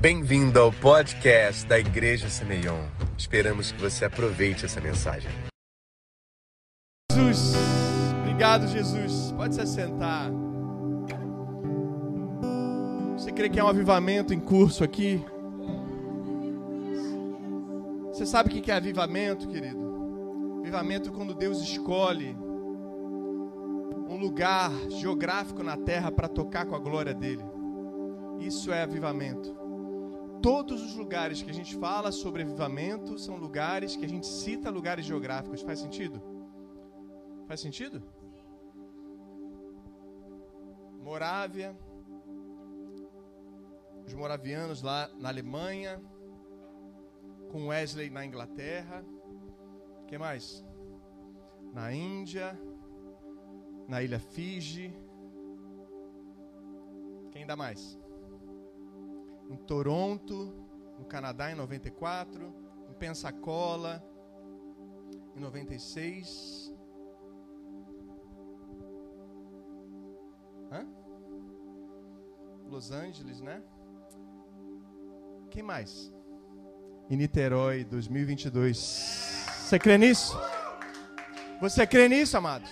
Bem-vindo ao podcast da Igreja Semeion. Esperamos que você aproveite essa mensagem. Jesus, obrigado, Jesus. Pode se assentar. Você crê que é um avivamento em curso aqui? Você sabe o que é avivamento, querido? Avivamento é quando Deus escolhe um lugar geográfico na terra para tocar com a glória dele. Isso é avivamento. Todos os lugares que a gente fala sobre avivamento são lugares que a gente cita lugares geográficos. Faz sentido? Faz sentido? Morávia, os moravianos lá na Alemanha, com Wesley na Inglaterra. que mais? Na Índia, na ilha Fiji. Quem dá mais? Em Toronto, no Canadá, em 94. Em Pensacola, em 96. Hã? Los Angeles, né? Quem mais? Em Niterói, 2022. Você crê nisso? Você crê nisso, amados?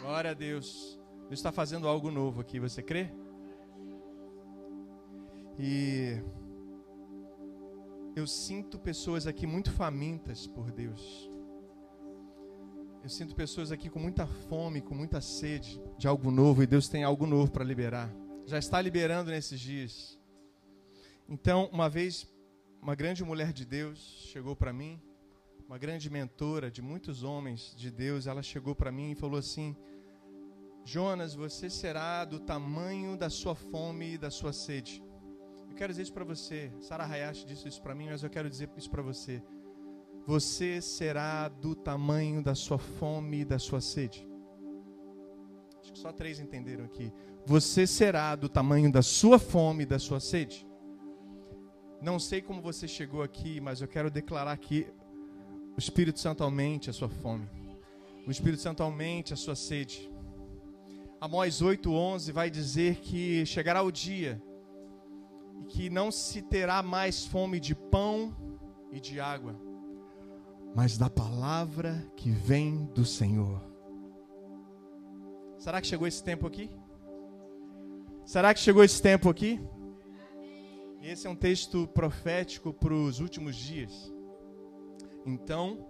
Glória a Deus. Deus está fazendo algo novo aqui, você crê? E eu sinto pessoas aqui muito famintas por Deus. Eu sinto pessoas aqui com muita fome, com muita sede de algo novo, e Deus tem algo novo para liberar. Já está liberando nesses dias. Então, uma vez, uma grande mulher de Deus chegou para mim, uma grande mentora de muitos homens de Deus, ela chegou para mim e falou assim: Jonas, você será do tamanho da sua fome e da sua sede. Quero dizer isso para você. Sarah Hayashi disse isso para mim, mas eu quero dizer isso para você. Você será do tamanho da sua fome e da sua sede. Acho que só três entenderam aqui. Você será do tamanho da sua fome e da sua sede. Não sei como você chegou aqui, mas eu quero declarar que o Espírito Santo aumente a sua fome. O Espírito Santo aumente a sua sede. Amós 8:11 vai dizer que chegará o dia que não se terá mais fome de pão e de água, mas da palavra que vem do Senhor. Será que chegou esse tempo aqui? Será que chegou esse tempo aqui? Esse é um texto profético para os últimos dias. Então,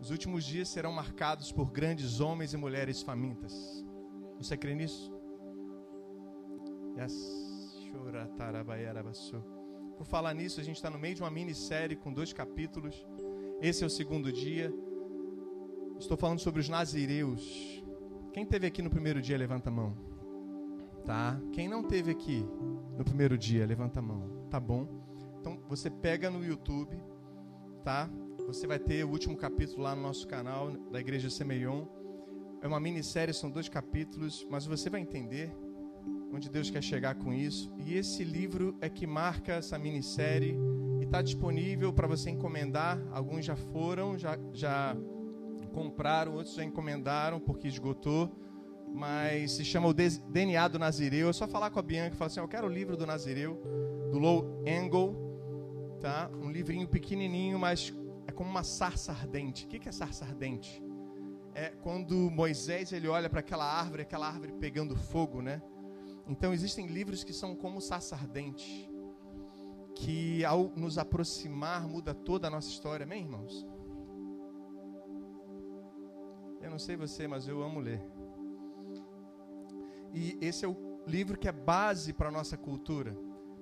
os últimos dias serão marcados por grandes homens e mulheres famintas. Você crê nisso? Yes. Por falar nisso, a gente está no meio de uma minissérie com dois capítulos. Esse é o segundo dia. Estou falando sobre os nazireus. Quem teve aqui no primeiro dia, levanta a mão. Tá? Quem não teve aqui no primeiro dia, levanta a mão. Tá bom? Então você pega no YouTube, tá? Você vai ter o último capítulo lá no nosso canal da Igreja Semeion. É uma minissérie, são dois capítulos, mas você vai entender onde Deus quer chegar com isso. E esse livro é que marca essa minissérie e está disponível para você encomendar. Alguns já foram, já, já compraram, outros já encomendaram porque esgotou. Mas se chama o DNA do Nazireu. É só falar com a Bianca e falar assim: Eu quero o livro do Nazireu, do Low Angle. Tá? Um livrinho pequenininho, mas é como uma sarça ardente. O que é sarça ardente? é quando Moisés ele olha para aquela árvore, aquela árvore pegando fogo, né? Então existem livros que são como sarça ardente, que ao nos aproximar muda toda a nossa história, amém, irmãos? Eu não sei você, mas eu amo ler. E esse é o livro que é base para a nossa cultura,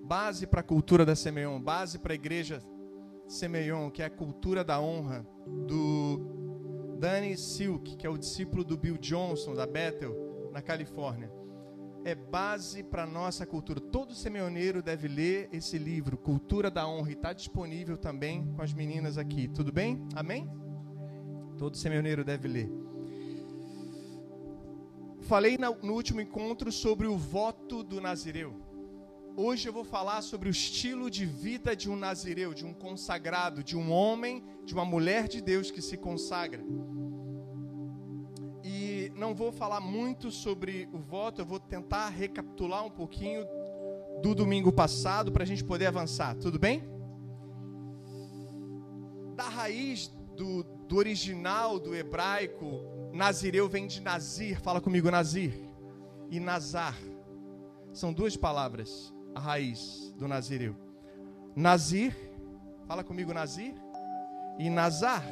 base para a cultura da Semeion, base para a igreja Semeion, que é a cultura da honra do Danny Silk, que é o discípulo do Bill Johnson, da Bethel, na Califórnia. É base para a nossa cultura. Todo semeoneiro deve ler esse livro, Cultura da Honra, e está disponível também com as meninas aqui. Tudo bem? Amém? Todo semeoneiro deve ler. Falei no último encontro sobre o voto do Nazireu. Hoje eu vou falar sobre o estilo de vida de um nazireu, de um consagrado, de um homem, de uma mulher de Deus que se consagra não vou falar muito sobre o voto, eu vou tentar recapitular um pouquinho do domingo passado para a gente poder avançar, tudo bem? Da raiz do, do original do hebraico, Nazireu vem de Nazir, fala comigo, Nazir, e Nazar. São duas palavras, a raiz do Nazireu. Nazir, fala comigo, Nazir, e Nazar.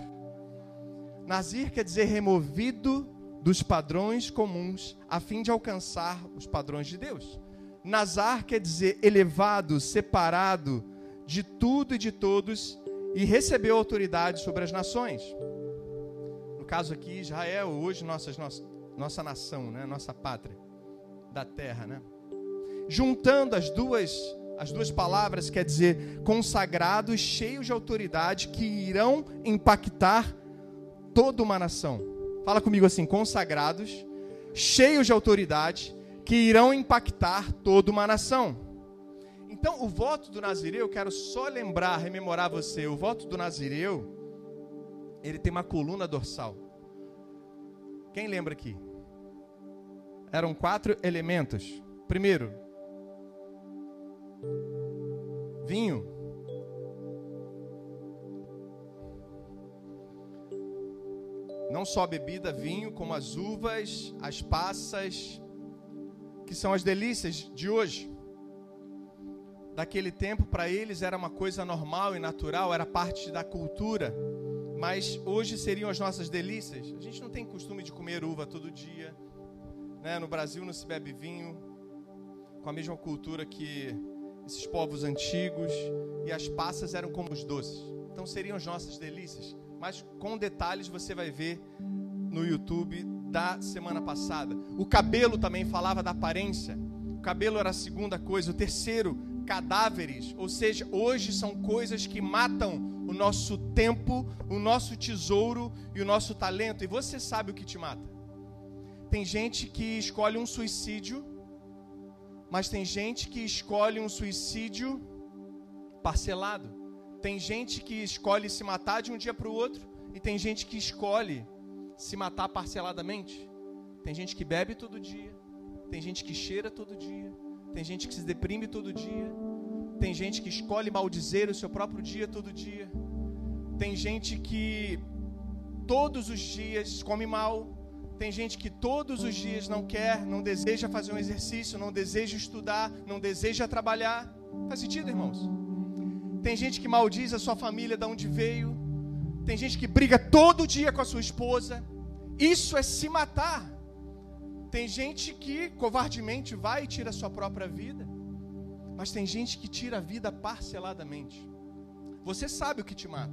Nazir quer dizer removido dos padrões comuns, a fim de alcançar os padrões de Deus. Nazar quer dizer elevado, separado de tudo e de todos e recebeu autoridade sobre as nações. No caso aqui, Israel, hoje nossas, nossa, nossa nação, né? nossa pátria da terra. Né? Juntando as duas, as duas palavras, quer dizer consagrados, cheios de autoridade, que irão impactar toda uma nação. Fala comigo assim: consagrados, cheios de autoridade, que irão impactar toda uma nação. Então, o voto do Nazireu, eu quero só lembrar, rememorar você, o voto do Nazireu, ele tem uma coluna dorsal. Quem lembra aqui? Eram quatro elementos. Primeiro, vinho. Não só bebida, vinho, como as uvas, as passas, que são as delícias de hoje. Daquele tempo, para eles era uma coisa normal e natural, era parte da cultura. Mas hoje seriam as nossas delícias. A gente não tem costume de comer uva todo dia. Né? No Brasil não se bebe vinho com a mesma cultura que esses povos antigos. E as passas eram como os doces. Então seriam as nossas delícias. Mas com detalhes você vai ver no YouTube da semana passada. O cabelo também falava da aparência. O cabelo era a segunda coisa. O terceiro, cadáveres. Ou seja, hoje são coisas que matam o nosso tempo, o nosso tesouro e o nosso talento. E você sabe o que te mata. Tem gente que escolhe um suicídio, mas tem gente que escolhe um suicídio parcelado. Tem gente que escolhe se matar de um dia para o outro, e tem gente que escolhe se matar parceladamente. Tem gente que bebe todo dia, tem gente que cheira todo dia, tem gente que se deprime todo dia, tem gente que escolhe maldizer o seu próprio dia todo dia, tem gente que todos os dias come mal, tem gente que todos os dias não quer, não deseja fazer um exercício, não deseja estudar, não deseja trabalhar. Faz sentido, irmãos? Tem gente que maldiz a sua família de onde veio, tem gente que briga todo dia com a sua esposa. Isso é se matar. Tem gente que covardemente vai e tira a sua própria vida. Mas tem gente que tira a vida parceladamente. Você sabe o que te mata.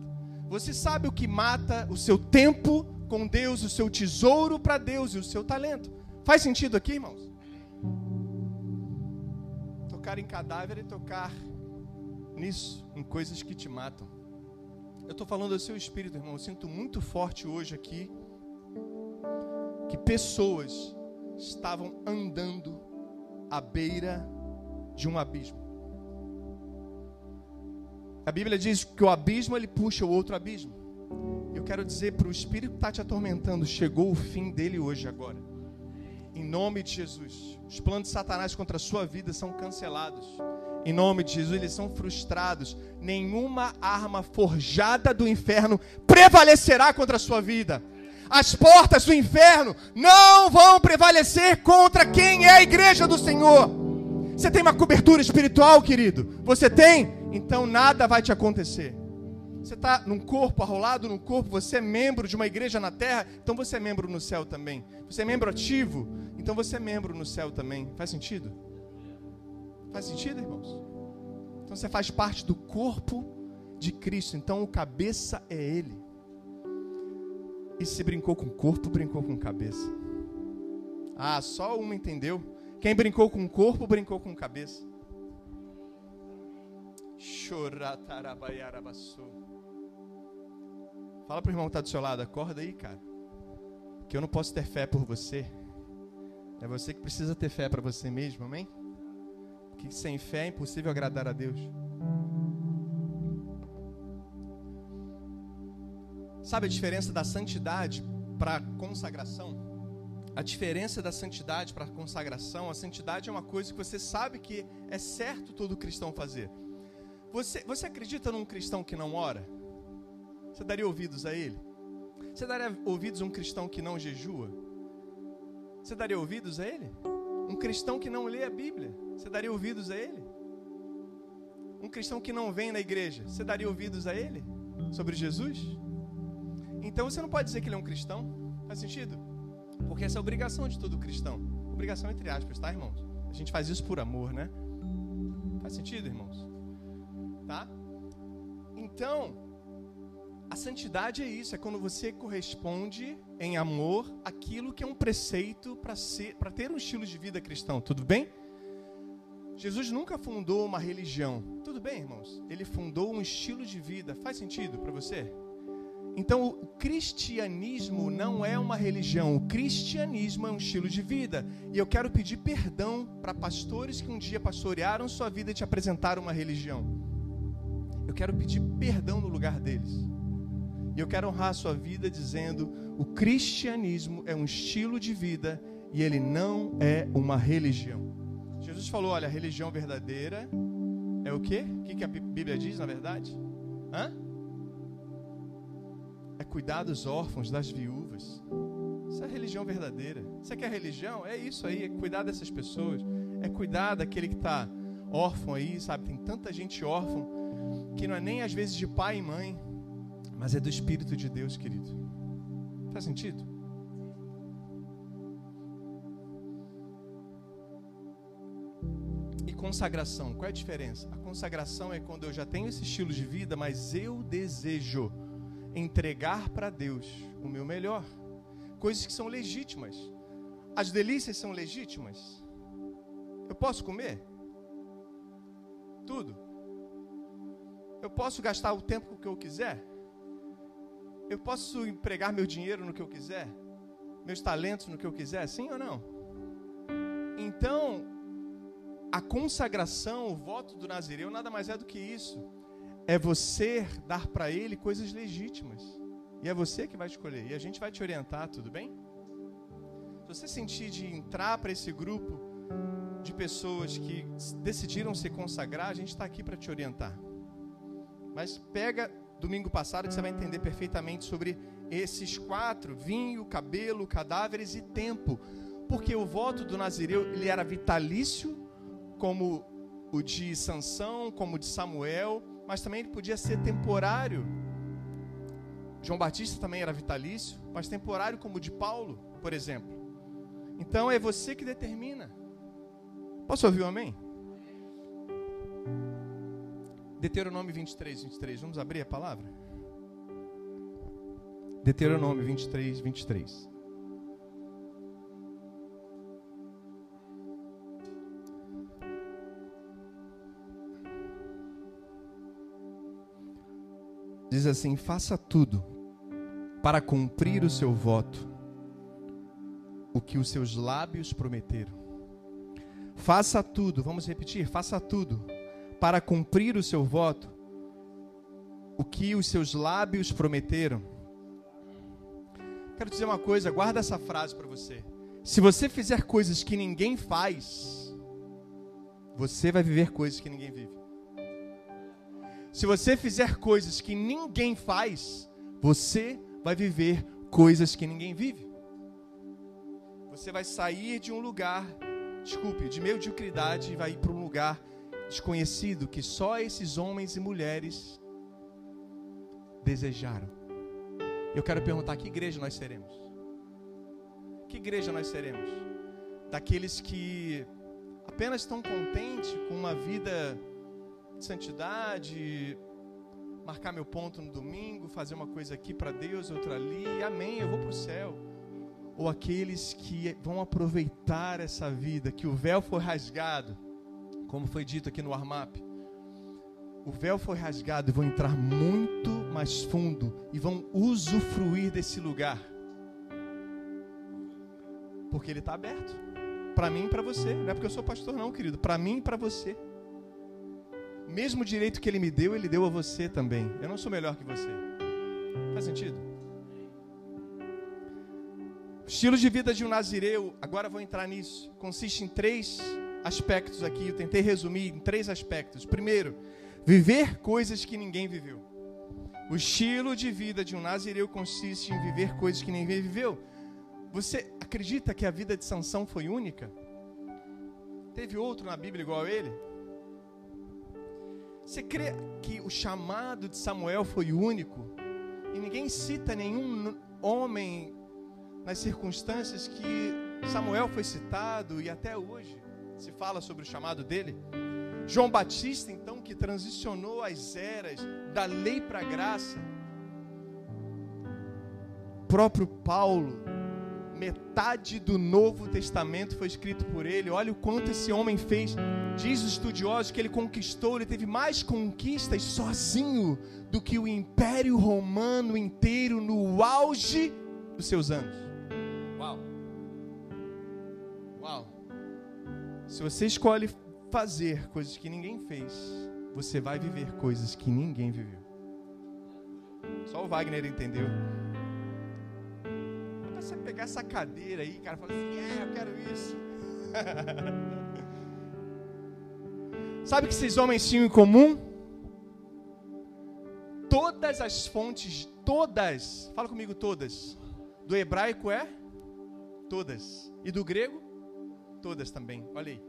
Você sabe o que mata o seu tempo com Deus, o seu tesouro para Deus e o seu talento. Faz sentido aqui, irmãos? Tocar em cadáver e tocar nisso, em coisas que te matam. Eu estou falando do seu espírito, irmão. Eu sinto muito forte hoje aqui que pessoas estavam andando à beira de um abismo. A Bíblia diz que o abismo ele puxa o outro abismo. Eu quero dizer para o espírito que está te atormentando, chegou o fim dele hoje agora. Em nome de Jesus. Os planos de Satanás contra a sua vida são cancelados. Em nome de Jesus, eles são frustrados. Nenhuma arma forjada do inferno prevalecerá contra a sua vida. As portas do inferno não vão prevalecer contra quem é a igreja do Senhor. Você tem uma cobertura espiritual, querido? Você tem? Então nada vai te acontecer. Você está num corpo, arrolado num corpo, você é membro de uma igreja na terra, então você é membro no céu também. Você é membro ativo, então você é membro no céu também. Faz sentido? Faz sentido, irmãos? Então você faz parte do corpo de Cristo. Então o cabeça é Ele. E se brincou com o corpo, brincou com cabeça. Ah, só uma entendeu. Quem brincou com o corpo, brincou com cabeça. Fala pro irmão que está do seu lado, acorda aí, cara. Que eu não posso ter fé por você. É você que precisa ter fé para você mesmo, amém? Que sem fé é impossível agradar a Deus. Sabe a diferença da santidade para consagração? a diferença da santidade para a consagração, a santidade é uma coisa que você sabe que é certo todo cristão fazer. Você, você acredita num cristão que não ora? Você daria ouvidos a ele? Você daria ouvidos a um cristão que não jejua? Você daria ouvidos a ele? Um cristão que não lê a Bíblia, você daria ouvidos a ele? Um cristão que não vem na igreja, você daria ouvidos a ele? Sobre Jesus? Então você não pode dizer que ele é um cristão. Faz sentido? Porque essa é a obrigação de todo cristão. Obrigação entre aspas, tá, irmãos? A gente faz isso por amor, né? Faz sentido, irmãos? Tá? Então, a santidade é isso, é quando você corresponde em amor aquilo que é um preceito para ter um estilo de vida cristão, tudo bem? Jesus nunca fundou uma religião. Tudo bem, irmãos? Ele fundou um estilo de vida. Faz sentido para você? Então, o cristianismo não é uma religião, o cristianismo é um estilo de vida. E eu quero pedir perdão para pastores que um dia pastorearam sua vida e te apresentaram uma religião. Eu quero pedir perdão no lugar deles. E eu quero honrar a sua vida dizendo: o cristianismo é um estilo de vida e ele não é uma religião. Jesus falou: olha, a religião verdadeira é o quê? O que a Bíblia diz, na verdade? Hã? é cuidar dos órfãos, das viúvas. Isso é religião verdadeira. Você quer religião? É isso aí, é cuidar dessas pessoas. É cuidar daquele que está órfão aí, sabe? Tem tanta gente órfã que não é nem às vezes de pai e mãe, mas é do Espírito de Deus, querido. Faz sentido? E consagração, qual é a diferença? A consagração é quando eu já tenho esse estilo de vida, mas eu desejo entregar para Deus o meu melhor. Coisas que são legítimas. As delícias são legítimas. Eu posso comer? Tudo. Eu posso gastar o tempo que eu quiser? Eu posso empregar meu dinheiro no que eu quiser? Meus talentos no que eu quiser? Sim ou não? Então, a consagração, o voto do Nazireu, nada mais é do que isso é você dar para ele coisas legítimas. E é você que vai escolher. E a gente vai te orientar, tudo bem? Se você sentir de entrar para esse grupo de pessoas que decidiram se consagrar, a gente está aqui para te orientar. Mas pega domingo passado que você vai entender perfeitamente sobre esses quatro: vinho, cabelo, cadáveres e tempo. Porque o voto do Nazireu ele era vitalício, como o de Sansão, como o de Samuel mas também ele podia ser temporário. João Batista também era vitalício, mas temporário como o de Paulo, por exemplo. Então é você que determina. Posso ouvir um amém? Deuteronômio 23, 23. Vamos abrir a palavra? Deuteronômio 23, 23. diz assim: faça tudo para cumprir o seu voto, o que os seus lábios prometeram. Faça tudo, vamos repetir: faça tudo para cumprir o seu voto, o que os seus lábios prometeram. Quero dizer uma coisa, guarda essa frase para você. Se você fizer coisas que ninguém faz, você vai viver coisas que ninguém vive. Se você fizer coisas que ninguém faz, você vai viver coisas que ninguém vive. Você vai sair de um lugar, desculpe, de mediocridade e vai ir para um lugar desconhecido que só esses homens e mulheres desejaram. Eu quero perguntar: que igreja nós seremos? Que igreja nós seremos? Daqueles que apenas estão contentes com uma vida de santidade, marcar meu ponto no domingo, fazer uma coisa aqui para Deus, outra ali, amém, eu vou para o céu. Ou aqueles que vão aproveitar essa vida, que o véu foi rasgado, como foi dito aqui no Armap. O véu foi rasgado e vão entrar muito mais fundo e vão usufruir desse lugar. Porque ele está aberto. Para mim e para você. Não é porque eu sou pastor, não, querido. Para mim e para você mesmo direito que ele me deu, ele deu a você também. Eu não sou melhor que você. Faz sentido? O estilo de vida de um nazireu, agora vou entrar nisso, consiste em três aspectos aqui. Eu tentei resumir em três aspectos. Primeiro, viver coisas que ninguém viveu. O estilo de vida de um nazireu consiste em viver coisas que ninguém viveu. Você acredita que a vida de Sansão foi única? Teve outro na Bíblia igual a ele? Você crê que o chamado de Samuel foi único? E ninguém cita nenhum homem nas circunstâncias que Samuel foi citado e até hoje se fala sobre o chamado dele? João Batista, então, que transicionou as eras da lei para a graça. O próprio Paulo, metade do Novo Testamento foi escrito por ele. Olha o quanto esse homem fez. Diz os estudiosos que ele conquistou, ele teve mais conquistas sozinho do que o Império Romano inteiro no auge dos seus anos. Se você escolhe fazer coisas que ninguém fez, você vai viver coisas que ninguém viveu. Só o Wagner entendeu. Pra você pegar essa cadeira aí, cara, falar assim, é, eu quero isso. Sabe o que esses homens tinham em comum? Todas as fontes, todas, fala comigo todas. Do hebraico é todas. E do grego? Todas também. Olha aí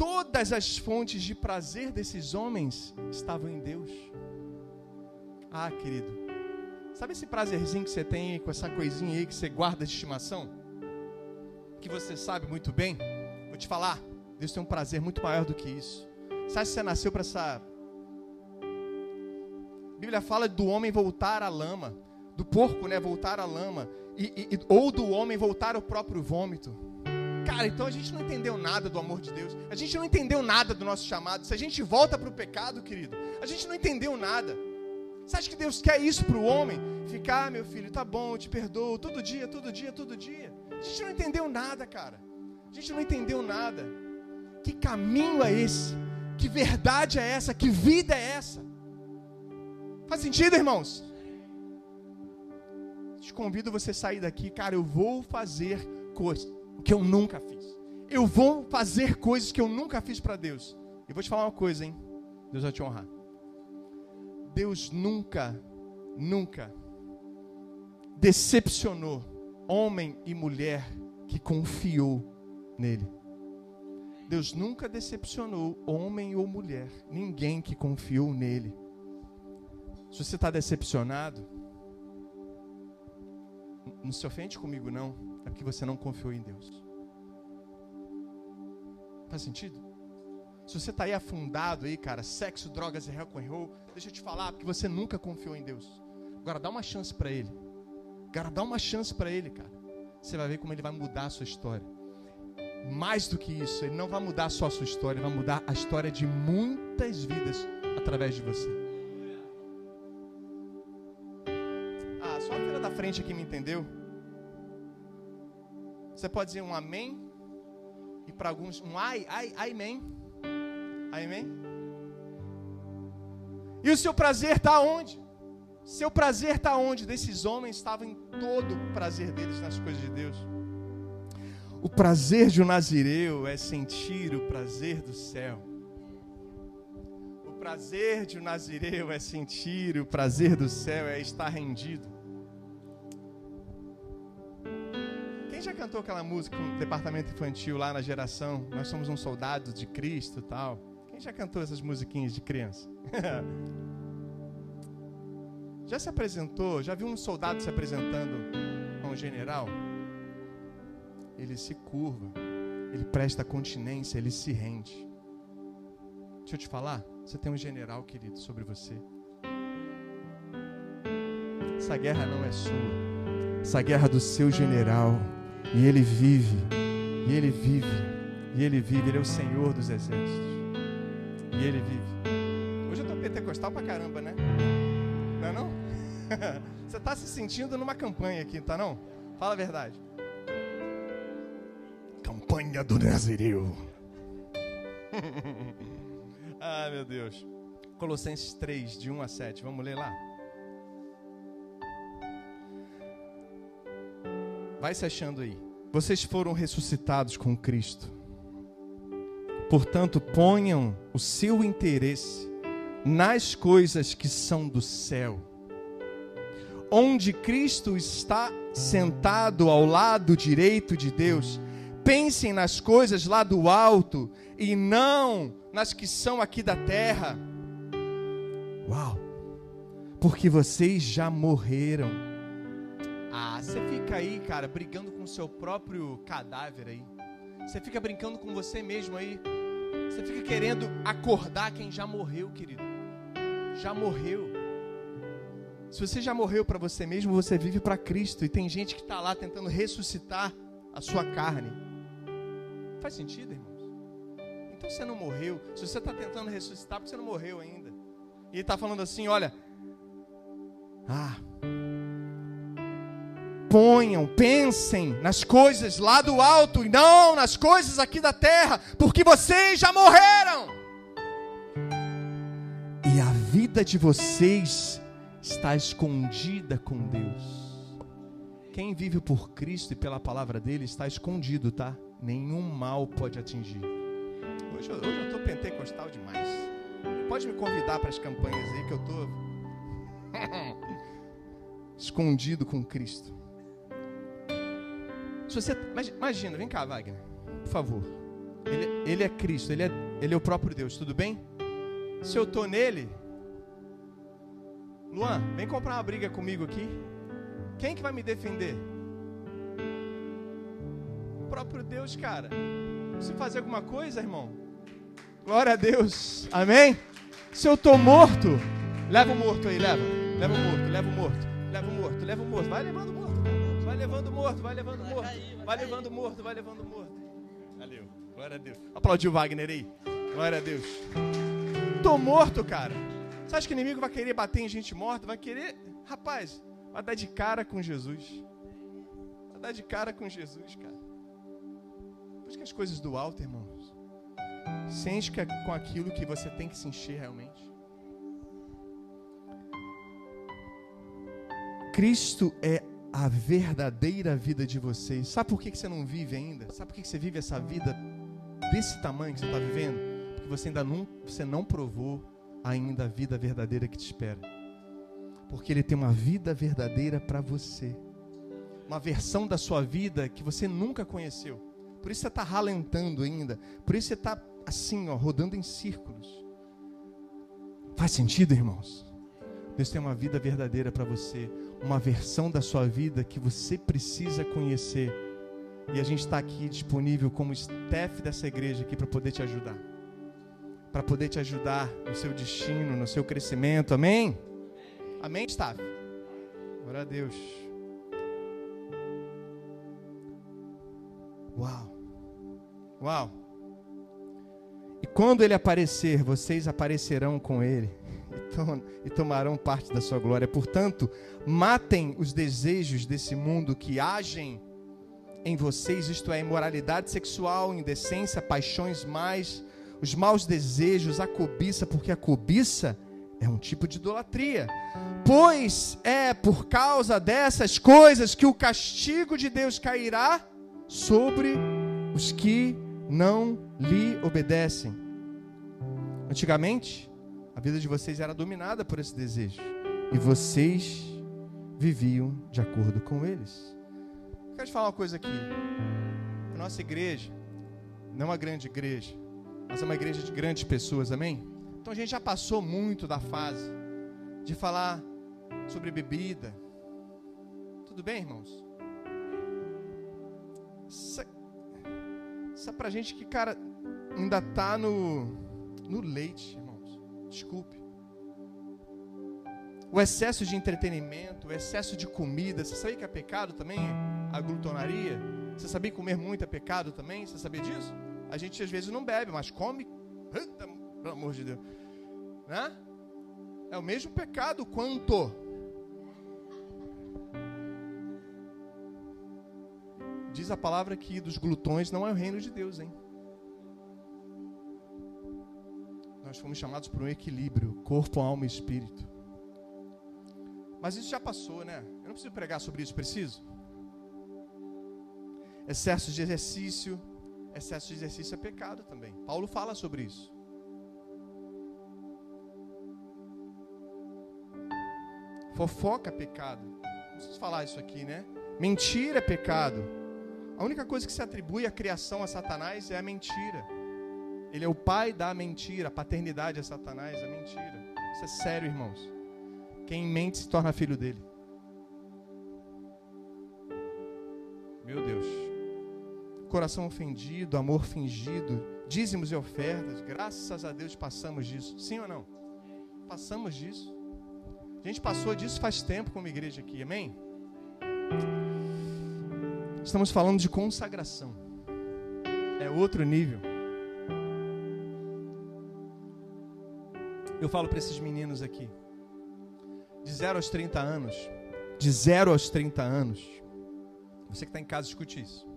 todas as fontes de prazer desses homens estavam em Deus. Ah, querido, sabe esse prazerzinho que você tem com essa coisinha aí que você guarda de estimação? Que você sabe muito bem? Vou te falar, Deus tem um prazer muito maior do que isso. Sabe se você nasceu para essa. A Bíblia fala do homem voltar à lama, do porco, né, voltar à lama, e, e, ou do homem voltar ao próprio vômito. Cara, então a gente não entendeu nada do amor de Deus. A gente não entendeu nada do nosso chamado. Se a gente volta para o pecado, querido, a gente não entendeu nada. Você acha que Deus quer isso para o homem? Ficar, ah, meu filho, tá bom, eu te perdoo, todo dia, todo dia, todo dia. A gente não entendeu nada, cara. A gente não entendeu nada. Que caminho é esse? Que verdade é essa? Que vida é essa? Faz sentido, irmãos? Te convido você a sair daqui, cara, eu vou fazer coisas que eu nunca fiz. Eu vou fazer coisas que eu nunca fiz para Deus. E vou te falar uma coisa, hein? Deus vai te honrar. Deus nunca, nunca decepcionou homem e mulher que confiou nele. Deus nunca decepcionou homem ou mulher, ninguém que confiou nele. Se você está decepcionado, não se ofende comigo, não. É porque você não confiou em Deus. Faz sentido? Se você está aí afundado aí, cara, sexo, drogas e rock and roll, deixa eu te falar, porque você nunca confiou em Deus. Agora dá uma chance para ele. Cara, dá uma chance para ele, cara. Você vai ver como ele vai mudar a sua história. Mais do que isso, ele não vai mudar só a sua história, ele vai mudar a história de muitas vidas através de você. Frente aqui me entendeu? Você pode dizer um amém? E para alguns, um ai, ai, amém. Amém? E o seu prazer está onde? Seu prazer está onde? Desses homens estavam em todo o prazer deles nas coisas de Deus. O prazer de um nazireu é sentir o prazer do céu. O prazer de um nazireu é sentir o prazer do céu, é estar rendido. Quem já cantou aquela música no departamento infantil lá na geração? Nós somos um soldado de Cristo tal. Quem já cantou essas musiquinhas de criança? já se apresentou? Já viu um soldado se apresentando a um general? Ele se curva, ele presta continência, ele se rende. Deixa eu te falar, você tem um general, querido, sobre você. Essa guerra não é sua. Essa guerra é do seu general. E ele vive, e ele vive, e ele vive, ele é o Senhor dos exércitos. E ele vive. Hoje eu estou pentecostal pra caramba, né? Não é não? Você está se sentindo numa campanha aqui, tá não? Fala a verdade. Campanha do Nazireu. ah, meu Deus. Colossenses 3, de 1 a 7. Vamos ler lá? Vai se achando aí. Vocês foram ressuscitados com Cristo. Portanto, ponham o seu interesse nas coisas que são do céu, onde Cristo está sentado ao lado direito de Deus. Pensem nas coisas lá do alto e não nas que são aqui da terra. Uau! Porque vocês já morreram. Você fica aí, cara, brigando com o seu próprio cadáver aí. Você fica brincando com você mesmo aí. Você fica querendo acordar quem já morreu, querido. Já morreu. Se você já morreu para você mesmo, você vive para Cristo. E tem gente que está lá tentando ressuscitar a sua carne. Faz sentido, irmãos? Então você não morreu. Se você está tentando ressuscitar, porque você não morreu ainda. E ele está falando assim: olha. Ah, ponham, pensem nas coisas lá do alto e não nas coisas aqui da terra, porque vocês já morreram. E a vida de vocês está escondida com Deus. Quem vive por Cristo e pela palavra dele está escondido, tá? Nenhum mal pode atingir. Hoje, eu estou pentecostal demais. Pode me convidar para as campanhas aí que eu estou escondido com Cristo. Se você, imagina, vem cá, Wagner, por favor. Ele, ele é Cristo, ele é, ele é o próprio Deus, tudo bem? Se eu tô nele, Luan, vem comprar uma briga comigo aqui. Quem que vai me defender? O próprio Deus, cara. Se fazer alguma coisa, irmão, glória a Deus, amém? Se eu tô morto, leva o morto aí, leva, leva o morto, leva o morto, leva o morto, leva o morto, vai levando o morto levando morto, vai levando morto, vai levando morto, vai levando morto. Valeu, glória a Deus. Aplaudiu o Wagner aí. Glória a Deus. Tô morto, cara. Você acha que o inimigo vai querer bater em gente morta? Vai querer. Rapaz, vai dar de cara com Jesus. Vai dar de cara com Jesus, cara. Busca as coisas do alto, irmãos. Se enche com aquilo que você tem que se encher realmente. Cristo é a verdadeira vida de vocês. Sabe por que você não vive ainda? Sabe por que você vive essa vida desse tamanho que você está vivendo? Porque você ainda não, você não provou ainda a vida verdadeira que te espera. Porque Ele tem uma vida verdadeira para você. Uma versão da sua vida que você nunca conheceu. Por isso você está ralentando ainda. Por isso você está assim, ó, rodando em círculos. Faz sentido, irmãos? Deus tem uma vida verdadeira para você uma versão da sua vida que você precisa conhecer. E a gente está aqui disponível como staff dessa igreja aqui para poder te ajudar. Para poder te ajudar no seu destino, no seu crescimento. Amém? Amém, staff? Glória a Deus. Uau. Uau. E quando ele aparecer, vocês aparecerão com ele e tomarão parte da sua glória. Portanto, matem os desejos desse mundo que agem em vocês, isto é, imoralidade sexual, indecência, paixões mais, os maus desejos, a cobiça, porque a cobiça é um tipo de idolatria. Pois é por causa dessas coisas que o castigo de Deus cairá sobre os que não lhe obedecem. Antigamente, a vida de vocês era dominada por esse desejo. E vocês viviam de acordo com eles. Eu quero te falar uma coisa aqui. A nossa igreja não é uma grande igreja, mas é uma igreja de grandes pessoas, amém? Então a gente já passou muito da fase de falar sobre bebida. Tudo bem, irmãos? Isso, é pra gente que, cara, ainda tá no, no leite, Desculpe. O excesso de entretenimento, o excesso de comida. Você sabia que é pecado também? A glutonaria? Você sabia que comer muito é pecado também? Você sabia disso? A gente às vezes não bebe, mas come. Pelo amor de Deus. Né? É o mesmo pecado quanto. Diz a palavra que dos glutões não é o reino de Deus, hein? Nós fomos chamados para um equilíbrio, corpo, alma e espírito. Mas isso já passou, né? Eu não preciso pregar sobre isso, preciso? Excesso de exercício, excesso de exercício é pecado também. Paulo fala sobre isso. Fofoca é pecado. Não preciso falar isso aqui, né? Mentira é pecado. A única coisa que se atribui à criação a Satanás é a mentira. Ele é o pai da mentira, a paternidade a Satanás é mentira. Isso é sério, irmãos. Quem mente se torna filho dele. Meu Deus. Coração ofendido, amor fingido, dízimos e ofertas. Graças a Deus passamos disso. Sim ou não? Passamos disso. A gente passou disso faz tempo como igreja aqui, amém? Estamos falando de consagração. É outro nível. Eu falo para esses meninos aqui, de 0 aos 30 anos, de 0 aos 30 anos, você que está em casa, escute isso.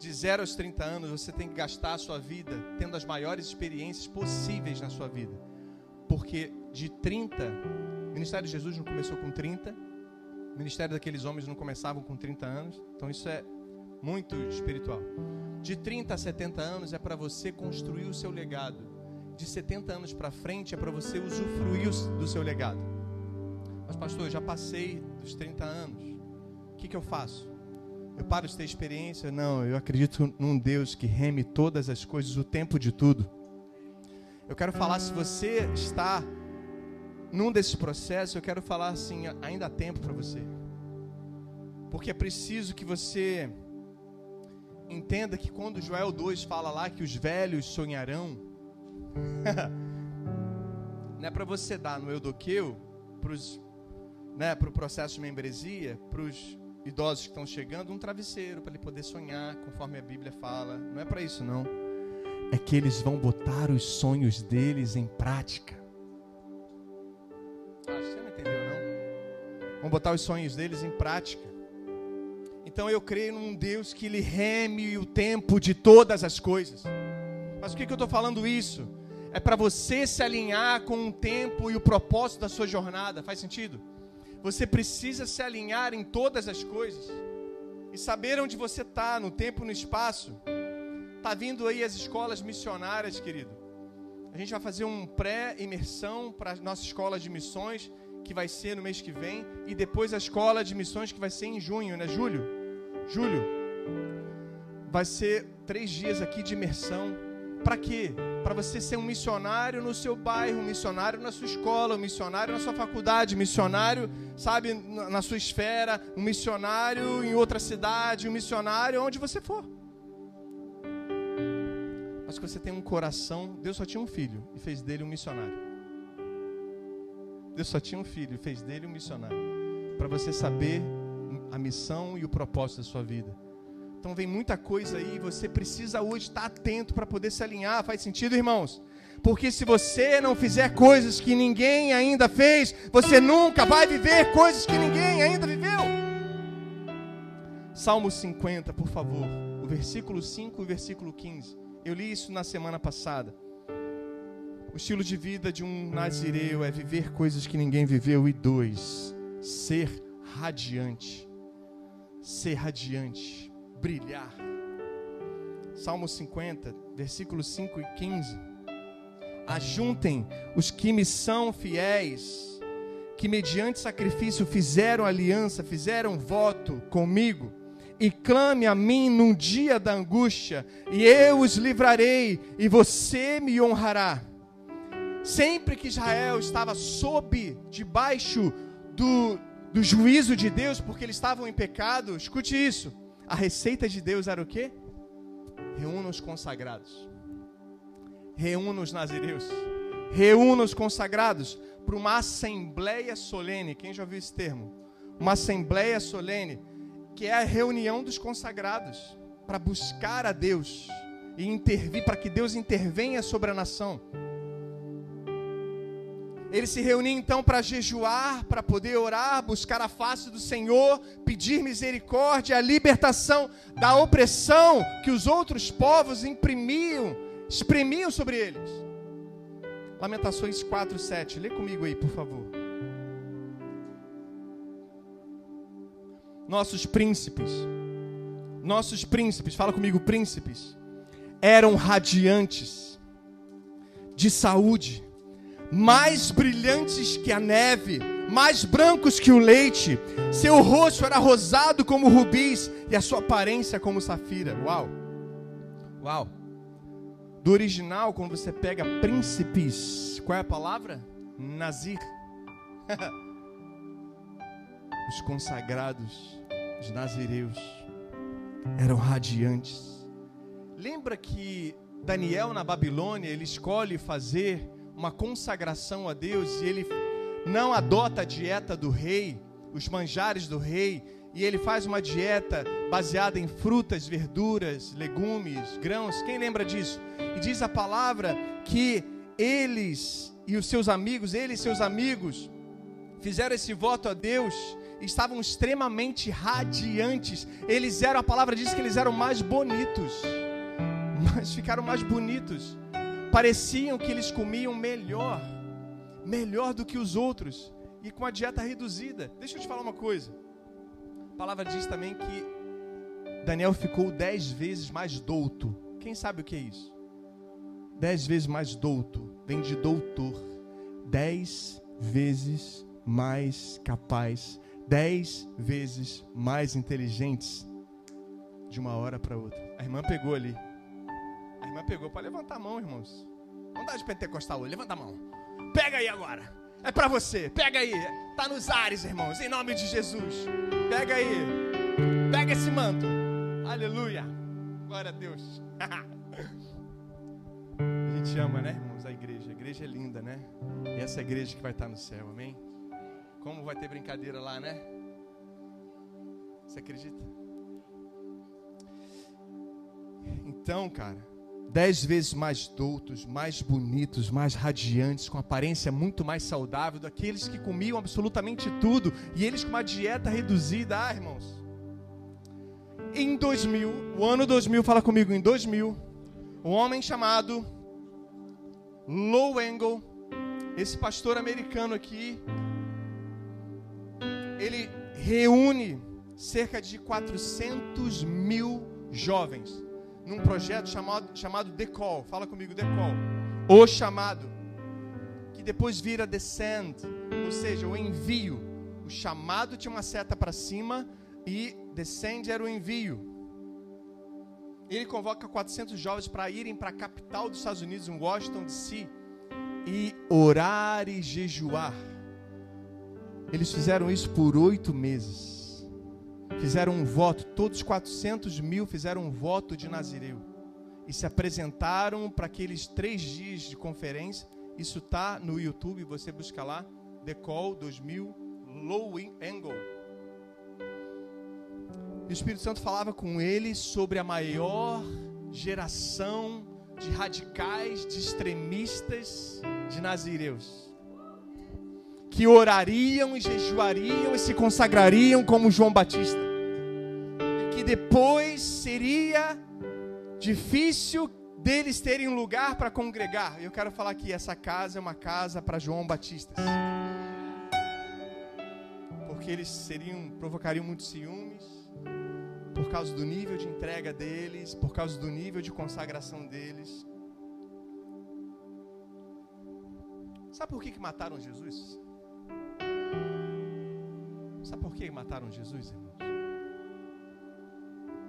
De 0 aos 30 anos, você tem que gastar a sua vida tendo as maiores experiências possíveis na sua vida. Porque de 30, o ministério de Jesus não começou com 30, o ministério daqueles homens não começavam com 30 anos, então isso é muito espiritual. De 30 a 70 anos é para você construir o seu legado de 70 anos para frente é para você usufruir do seu legado. Mas, pastor, eu já passei dos 30 anos. O que, que eu faço? Eu paro de ter experiência? Não, eu acredito num Deus que reme todas as coisas, o tempo de tudo. Eu quero falar, se você está num desses processos, eu quero falar assim: ainda há tempo para você. Porque é preciso que você entenda que quando Joel 2 fala lá que os velhos sonharão, não é para você dar no Eudoqueu né, para o processo de membresia, para os idosos que estão chegando, um travesseiro para ele poder sonhar, conforme a Bíblia fala. Não é para isso, não. É que eles vão botar os sonhos deles em prática. Ah, você não entendeu, não? Vão botar os sonhos deles em prática. Então eu creio num Deus que lhe reme o tempo de todas as coisas. Mas por que, que eu estou falando isso? É para você se alinhar com o tempo e o propósito da sua jornada. Faz sentido? Você precisa se alinhar em todas as coisas e saber onde você está no tempo no espaço. Tá vindo aí as escolas missionárias, querido. A gente vai fazer um pré-imersão para a nossa escola de missões, que vai ser no mês que vem, e depois a escola de missões, que vai ser em junho, né? Julho? Julho. Vai ser três dias aqui de imersão. Para quê? para você ser um missionário no seu bairro, um missionário na sua escola, um missionário na sua faculdade, um missionário, sabe, na sua esfera, um missionário em outra cidade, um missionário onde você for. Mas que você tem um coração, Deus só tinha um filho e fez dele um missionário. Deus só tinha um filho e fez dele um missionário. Para você saber a missão e o propósito da sua vida. Então vem muita coisa aí, você precisa hoje estar atento para poder se alinhar. Faz sentido, irmãos? Porque se você não fizer coisas que ninguém ainda fez, você nunca vai viver coisas que ninguém ainda viveu. Salmo 50, por favor, o versículo 5 e o versículo 15. Eu li isso na semana passada. O estilo de vida de um nazireu é viver coisas que ninguém viveu. E dois, ser radiante. Ser radiante brilhar. Salmo 50, versículos 5 e 15. Ajuntem os que me são fiéis, que mediante sacrifício fizeram aliança, fizeram voto comigo, e clame a mim num dia da angústia, e eu os livrarei, e você me honrará. Sempre que Israel estava sob, debaixo do, do juízo de Deus, porque eles estavam em pecado, escute isso a receita de Deus era o quê? Reúna os consagrados. Reúna os nazireus. Reúna os consagrados para uma assembleia solene. Quem já ouviu esse termo? Uma assembleia solene, que é a reunião dos consagrados para buscar a Deus e intervir para que Deus intervenha sobre a nação. Ele se reuniu então para jejuar, para poder orar, buscar a face do Senhor, pedir misericórdia, a libertação da opressão que os outros povos imprimiam, exprimiam sobre eles. Lamentações 4, 7. Lê comigo aí, por favor. Nossos príncipes, nossos príncipes, fala comigo, príncipes, eram radiantes, de saúde, mais brilhantes que a neve, mais brancos que o leite. Seu rosto era rosado como rubis e a sua aparência como safira. Uau! Uau! Do original, quando você pega príncipes, qual é a palavra? Nazir. Os consagrados, os nazireus, eram radiantes. Lembra que Daniel na Babilônia, ele escolhe fazer uma consagração a Deus e ele não adota a dieta do rei, os manjares do rei, e ele faz uma dieta baseada em frutas, verduras, legumes, grãos. Quem lembra disso? E diz a palavra que eles e os seus amigos, ele e seus amigos, fizeram esse voto a Deus, estavam extremamente radiantes. Eles eram, a palavra diz que eles eram mais bonitos, mas ficaram mais bonitos. Pareciam que eles comiam melhor, melhor do que os outros, e com a dieta reduzida. Deixa eu te falar uma coisa. A palavra diz também que Daniel ficou dez vezes mais douto. Quem sabe o que é isso? Dez vezes mais douto, vem de doutor. Dez vezes mais capaz, dez vezes mais inteligentes de uma hora para outra. A irmã pegou ali. Irmã pegou para levantar a mão, irmãos. Não dá de pentecostal hoje, levanta a mão. Pega aí agora. É para você. Pega aí. Tá nos ares, irmãos, em nome de Jesus. Pega aí. Pega esse manto. Aleluia. Glória a Deus. a gente ama, né, irmãos, a igreja. A igreja é linda, né? E essa é igreja que vai estar no céu, amém? Como vai ter brincadeira lá, né? Você acredita? Então, cara, dez vezes mais doutos, mais bonitos, mais radiantes, com aparência muito mais saudável daqueles que comiam absolutamente tudo e eles com uma dieta reduzida, ah, irmãos. Em 2000, o ano 2000, fala comigo, em 2000, um homem chamado Low Engel, esse pastor americano aqui, ele reúne cerca de 400 mil jovens num projeto chamado, chamado Decol. Fala comigo, Decol. O chamado. Que depois vira Descend, ou seja, o envio. O chamado tinha uma seta para cima e Descend era o envio. Ele convoca 400 jovens para irem para a capital dos Estados Unidos, em Washington DC, e orar e jejuar. Eles fizeram isso por oito meses. Fizeram um voto, todos 400 mil fizeram um voto de Nazireu. E se apresentaram para aqueles três dias de conferência. Isso está no YouTube, você busca lá. Call 2000 Low Angle. E o Espírito Santo falava com ele sobre a maior geração de radicais, de extremistas, de nazireus que orariam e jejuariam e se consagrariam como João Batista. E que depois seria difícil deles terem um lugar para congregar. Eu quero falar que essa casa é uma casa para João Batista. Porque eles seriam provocariam muitos ciúmes por causa do nível de entrega deles, por causa do nível de consagração deles. Sabe por que, que mataram Jesus? Sabe por que mataram Jesus, irmãos?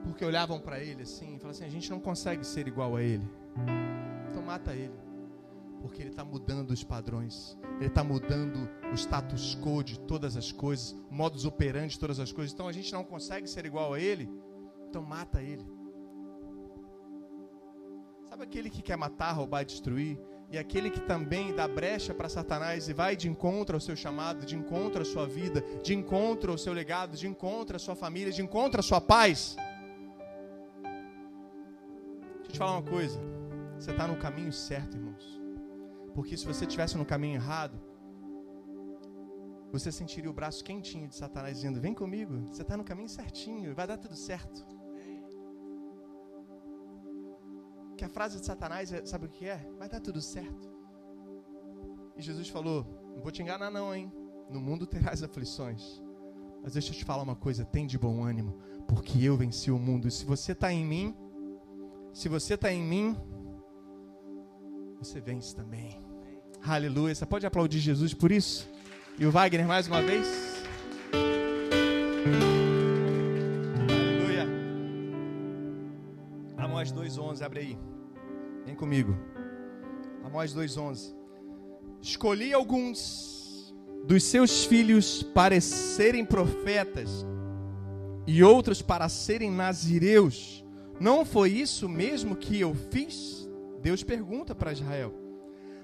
Porque olhavam para ele assim e falavam assim: a gente não consegue ser igual a ele. Então mata ele. Porque ele está mudando os padrões, ele está mudando o status quo de todas as coisas, o modus operandi de todas as coisas. Então a gente não consegue ser igual a ele, então mata ele. Sabe aquele que quer matar, roubar e destruir? E aquele que também dá brecha para Satanás e vai de encontro ao seu chamado, de encontro à sua vida, de encontro ao seu legado, de encontro à sua família, de encontro à sua paz. Deixa eu te falar uma coisa. Você está no caminho certo, irmãos. Porque se você estivesse no caminho errado, você sentiria o braço quentinho de Satanás dizendo: Vem comigo, você está no caminho certinho, vai dar tudo certo. Que a frase de Satanás é, sabe o que é? Vai dar tudo certo. E Jesus falou: Não vou te enganar, não, hein? No mundo terás aflições. Mas deixa eu te falar uma coisa: tem de bom ânimo, porque eu venci o mundo. Se você está em mim, se você está em mim, você vence também. Aleluia. Você pode aplaudir Jesus por isso? E o Wagner mais uma vez? Amós 2:11, abre aí. Vem comigo. Amós 2:11. Escolhi alguns dos seus filhos para serem profetas e outros para serem nazireus. Não foi isso mesmo que eu fiz? Deus pergunta para Israel.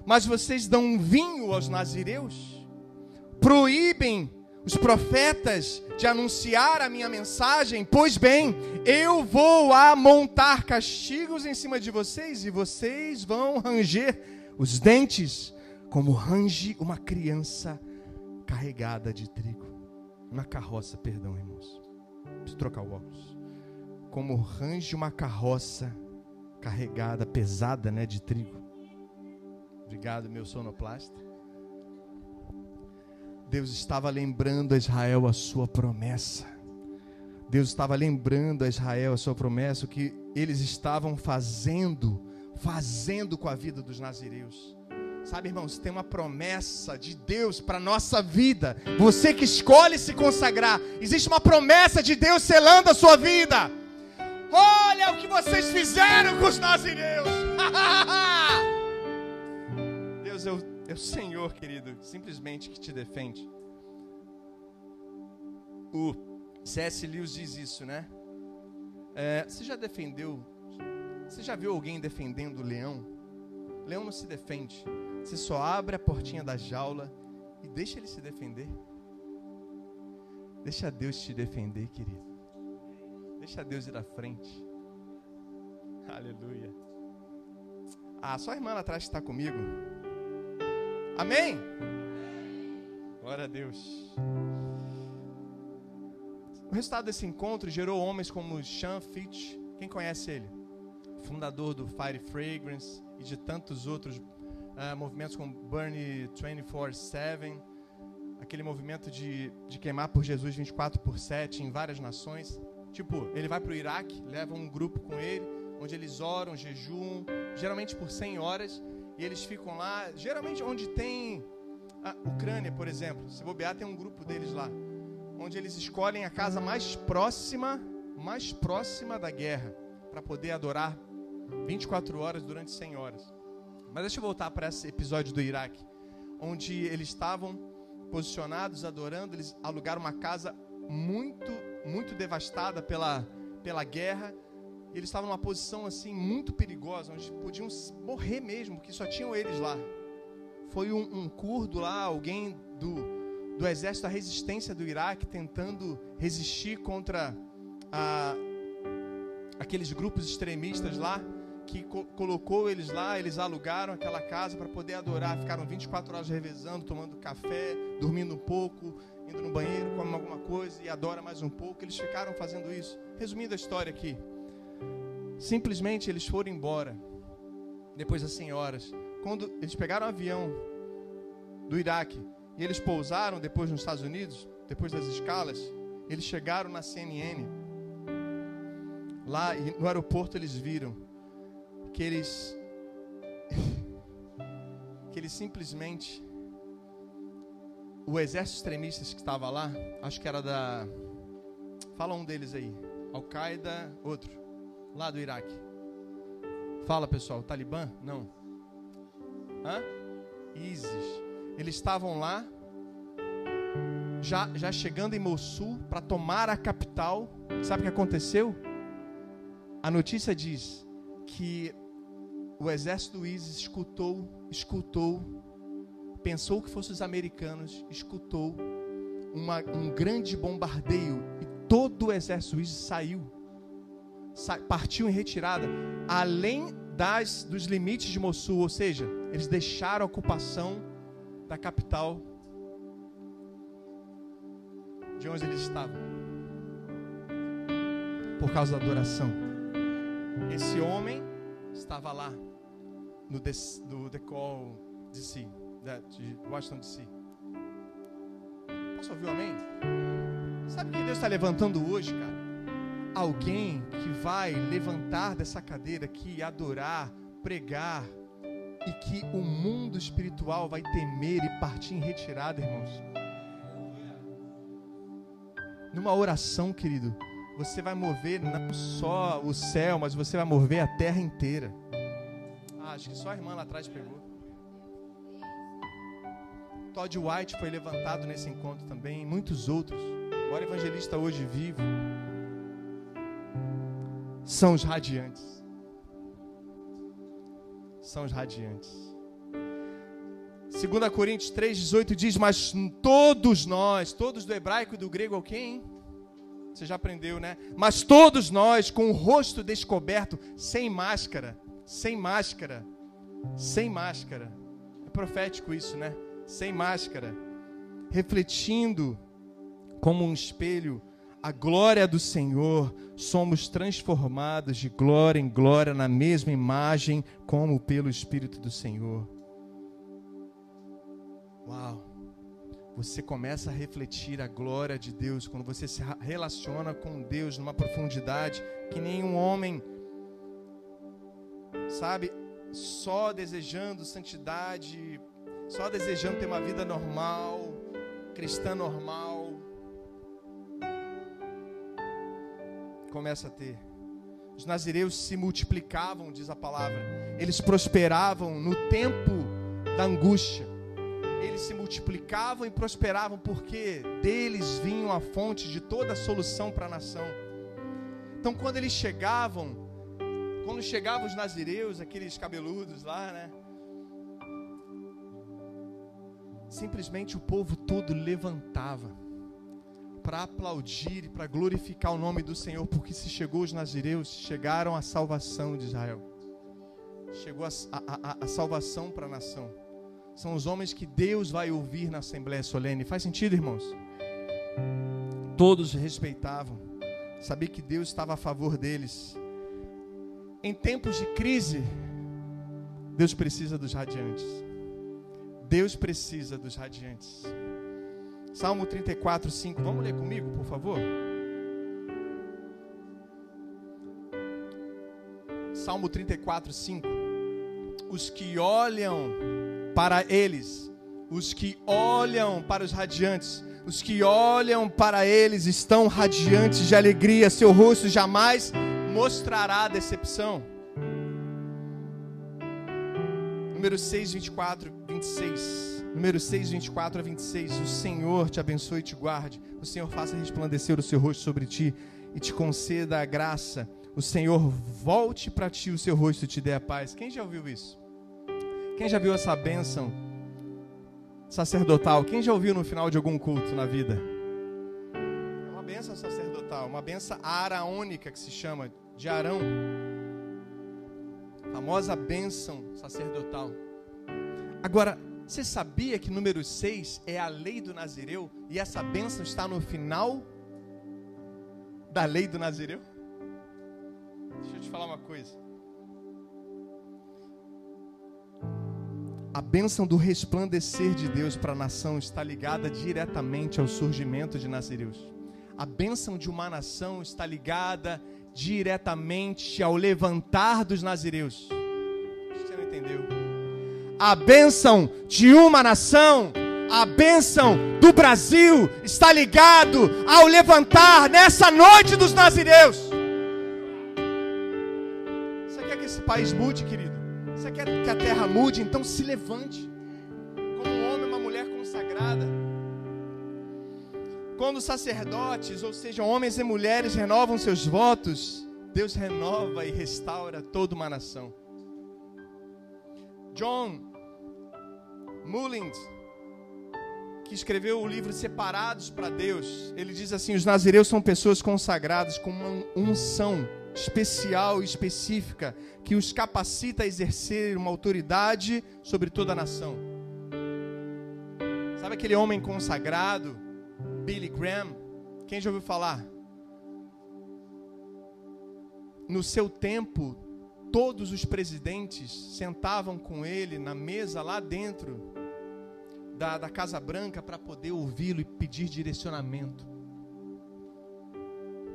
Mas vocês dão vinho aos nazireus? Proíbem os profetas de anunciar a minha mensagem? Pois bem, eu vou amontar castigos em cima de vocês e vocês vão ranger os dentes como range uma criança carregada de trigo. Uma carroça, perdão, irmãos. Preciso trocar o óculos. Como range uma carroça carregada, pesada, né, de trigo. Obrigado, meu sonoplasta. Deus estava lembrando a Israel a sua promessa. Deus estava lembrando a Israel a sua promessa, o que eles estavam fazendo, fazendo com a vida dos nazireus. Sabe, irmãos, tem uma promessa de Deus para nossa vida. Você que escolhe se consagrar, existe uma promessa de Deus selando a sua vida. Olha o que vocês fizeram com os nazireus. Deus o, é o Senhor, querido, simplesmente que te defende. O C.S. Lewis diz isso, né? É, você já defendeu? Você já viu alguém defendendo o leão? O leão não se defende. Você só abre a portinha da jaula e deixa ele se defender. Deixa Deus te defender, querido. Deixa Deus ir à frente. Aleluia. Ah, só a irmã lá atrás está comigo. Amém? Glória a Deus. O resultado desse encontro gerou homens como Sean Fitch. Quem conhece ele? Fundador do Fire Fragrance e de tantos outros uh, movimentos como Burn 24-7, aquele movimento de, de queimar por Jesus 24 por 7 em várias nações. Tipo, ele vai para o Iraque, leva um grupo com ele, onde eles oram, jejuam, geralmente por 100 horas, e eles ficam lá, geralmente onde tem a Ucrânia, por exemplo, se bobear tem um grupo deles lá, onde eles escolhem a casa mais próxima, mais próxima da guerra, para poder adorar 24 horas durante 100 horas. Mas deixa eu voltar para esse episódio do Iraque, onde eles estavam posicionados, adorando, eles alugaram uma casa muito, muito devastada pela, pela guerra. Eles estavam numa posição assim muito perigosa, onde podiam morrer mesmo, porque só tinham eles lá. Foi um, um curdo lá, alguém do, do exército da resistência do Iraque, tentando resistir contra a, aqueles grupos extremistas lá que co colocou eles lá, eles alugaram aquela casa para poder adorar. Ficaram 24 horas revezando, tomando café, dormindo um pouco, indo no banheiro, comendo alguma coisa e adora mais um pouco. Eles ficaram fazendo isso. Resumindo a história aqui. Simplesmente eles foram embora. Depois das senhoras. Quando eles pegaram o um avião do Iraque e eles pousaram depois nos Estados Unidos, depois das escalas, eles chegaram na CNN. Lá no aeroporto eles viram que eles que eles simplesmente o exército extremista que estava lá, acho que era da fala um deles aí, Al-Qaeda, outro, lá do Iraque. Fala pessoal, Talibã? Não. Hã? ISIS. Eles estavam lá já, já chegando em Mossul para tomar a capital. Sabe o que aconteceu? A notícia diz que o exército do ISIS escutou, escutou, pensou que fossem os americanos, escutou uma, um grande bombardeio e todo o exército do ISIS saiu, sa, partiu em retirada, além das, dos limites de Mossul, ou seja, eles deixaram a ocupação da capital de onde eles estavam, por causa da adoração. Esse homem estava lá no Decol DC, de Washington DC. Posso ouvir um amém? Sabe o que Deus está levantando hoje, cara? Alguém que vai levantar dessa cadeira aqui, adorar, pregar, e que o mundo espiritual vai temer e partir em retirada, irmãos. Numa oração, querido, você vai mover não só o céu, mas você vai mover a terra inteira. Ah, acho que só a irmã lá atrás pegou. Todd White foi levantado nesse encontro também, muitos outros. O evangelista hoje vivo são os radiantes. São os radiantes. 2 Coríntios 3,18 diz: Mas todos nós, todos do hebraico e do grego, é quem? Você já aprendeu, né? Mas todos nós, com o rosto descoberto, sem máscara, sem máscara, sem máscara. É profético isso, né? Sem máscara, refletindo como um espelho a glória do Senhor, somos transformados de glória em glória na mesma imagem, como pelo Espírito do Senhor. Uau! Você começa a refletir a glória de Deus quando você se relaciona com Deus numa profundidade que nenhum homem, sabe, só desejando santidade, só desejando ter uma vida normal, cristã normal, começa a ter. Os nazireus se multiplicavam, diz a palavra. Eles prosperavam no tempo da angústia. Eles se multiplicavam e prosperavam porque deles vinham a fonte de toda a solução para a nação. Então, quando eles chegavam, quando chegavam os nazireus, aqueles cabeludos lá, né? Simplesmente o povo todo levantava para aplaudir e para glorificar o nome do Senhor, porque se chegou os nazireus, chegaram a salvação de Israel. Chegou a, a, a, a salvação para a nação. São os homens que Deus vai ouvir na Assembleia Solene. Faz sentido, irmãos? Todos respeitavam, sabia que Deus estava a favor deles. Em tempos de crise, Deus precisa dos radiantes. Deus precisa dos radiantes. Salmo 34, 5. Vamos ler comigo, por favor? Salmo 34, 5. Os que olham para eles, os que olham para os radiantes, os que olham para eles estão radiantes de alegria, seu rosto jamais mostrará decepção. Número 6, 24, 26 número 6, 24 a 26. O Senhor te abençoe e te guarde. O Senhor faça resplandecer o seu rosto sobre ti e te conceda a graça. O Senhor volte para ti o seu rosto e te dê a paz. Quem já ouviu isso? Quem já viu essa bênção sacerdotal? Quem já ouviu no final de algum culto na vida? É uma bênção sacerdotal, uma bênção araônica que se chama de Arão. famosa bênção sacerdotal. Agora, você sabia que número 6 é a lei do Nazireu e essa bênção está no final da lei do Nazireu? Deixa eu te falar uma coisa. A bênção do resplandecer de Deus para a nação está ligada diretamente ao surgimento de Nazireus. A bênção de uma nação está ligada diretamente ao levantar dos Nazireus. Você não entendeu? A bênção de uma nação, a bênção do Brasil está ligado ao levantar nessa noite dos nazireus. Você quer que esse país mude, querido? Você quer que a terra mude? Então se levante como um homem uma mulher consagrada. Quando sacerdotes, ou seja, homens e mulheres renovam seus votos, Deus renova e restaura toda uma nação. John Mullins, que escreveu o livro Separados para Deus, ele diz assim: os nazireus são pessoas consagradas com uma unção especial e específica que os capacita a exercer uma autoridade sobre toda a nação. Sabe aquele homem consagrado, Billy Graham? Quem já ouviu falar? No seu tempo, todos os presidentes sentavam com ele na mesa lá dentro da, da Casa Branca para poder ouvi-lo e pedir direcionamento.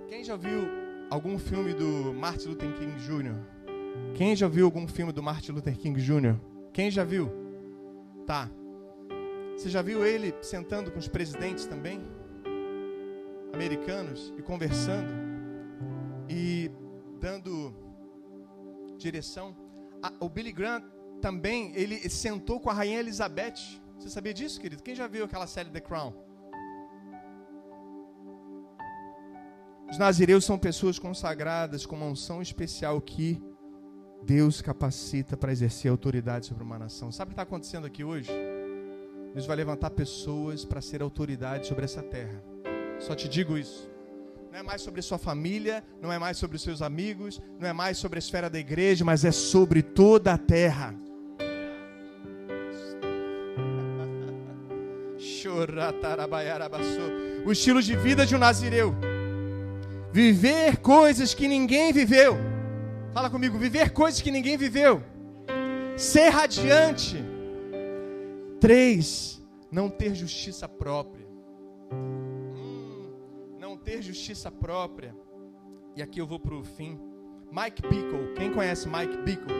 Quem já viu algum filme do Martin Luther King Jr.? Quem já viu algum filme do Martin Luther King Jr.? Quem já viu? Tá. Você já viu ele sentando com os presidentes também? Americanos e conversando e dando direção. o Billy Graham também, ele sentou com a rainha Elizabeth. Você sabia disso, querido? Quem já viu aquela série The Crown? Os nazireus são pessoas consagradas com uma unção especial que Deus capacita para exercer autoridade sobre uma nação. Sabe o que está acontecendo aqui hoje? Deus vai levantar pessoas para ser autoridade sobre essa terra. Só te digo isso. Não é mais sobre sua família, não é mais sobre os seus amigos, não é mais sobre a esfera da igreja, mas é sobre toda a terra. O estilo de vida de um nazireu. Viver coisas que ninguém viveu. Fala comigo, viver coisas que ninguém viveu. Ser radiante. Três, não ter justiça própria. Hum, não ter justiça própria. E aqui eu vou para o fim. Mike Bickle, quem conhece Mike Bickle?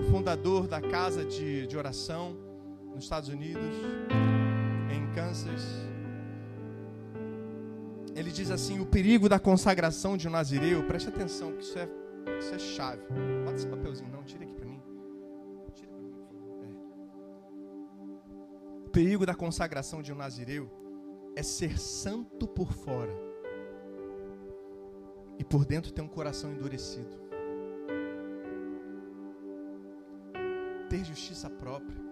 O fundador da casa de, de oração nos Estados Unidos, Ele diz assim: o perigo da consagração de um nazireu, preste atenção, que isso é isso é chave. Bota esse papelzinho, não, tira aqui para mim. Tira para mim. É. O perigo da consagração de um nazireu é ser santo por fora e por dentro ter um coração endurecido. Ter justiça própria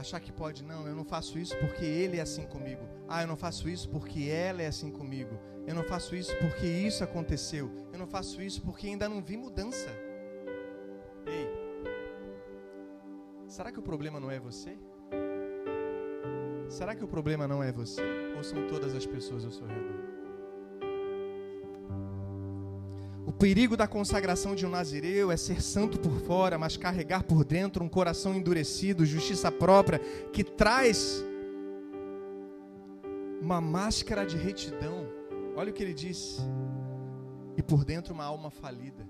achar que pode, não, eu não faço isso porque ele é assim comigo. Ah, eu não faço isso porque ela é assim comigo. Eu não faço isso porque isso aconteceu. Eu não faço isso porque ainda não vi mudança. Ei, será que o problema não é você? Será que o problema não é você? Ou são todas as pessoas ao seu redor? O perigo da consagração de um nazireu é ser santo por fora, mas carregar por dentro um coração endurecido, justiça própria, que traz uma máscara de retidão. Olha o que ele disse. E por dentro uma alma falida.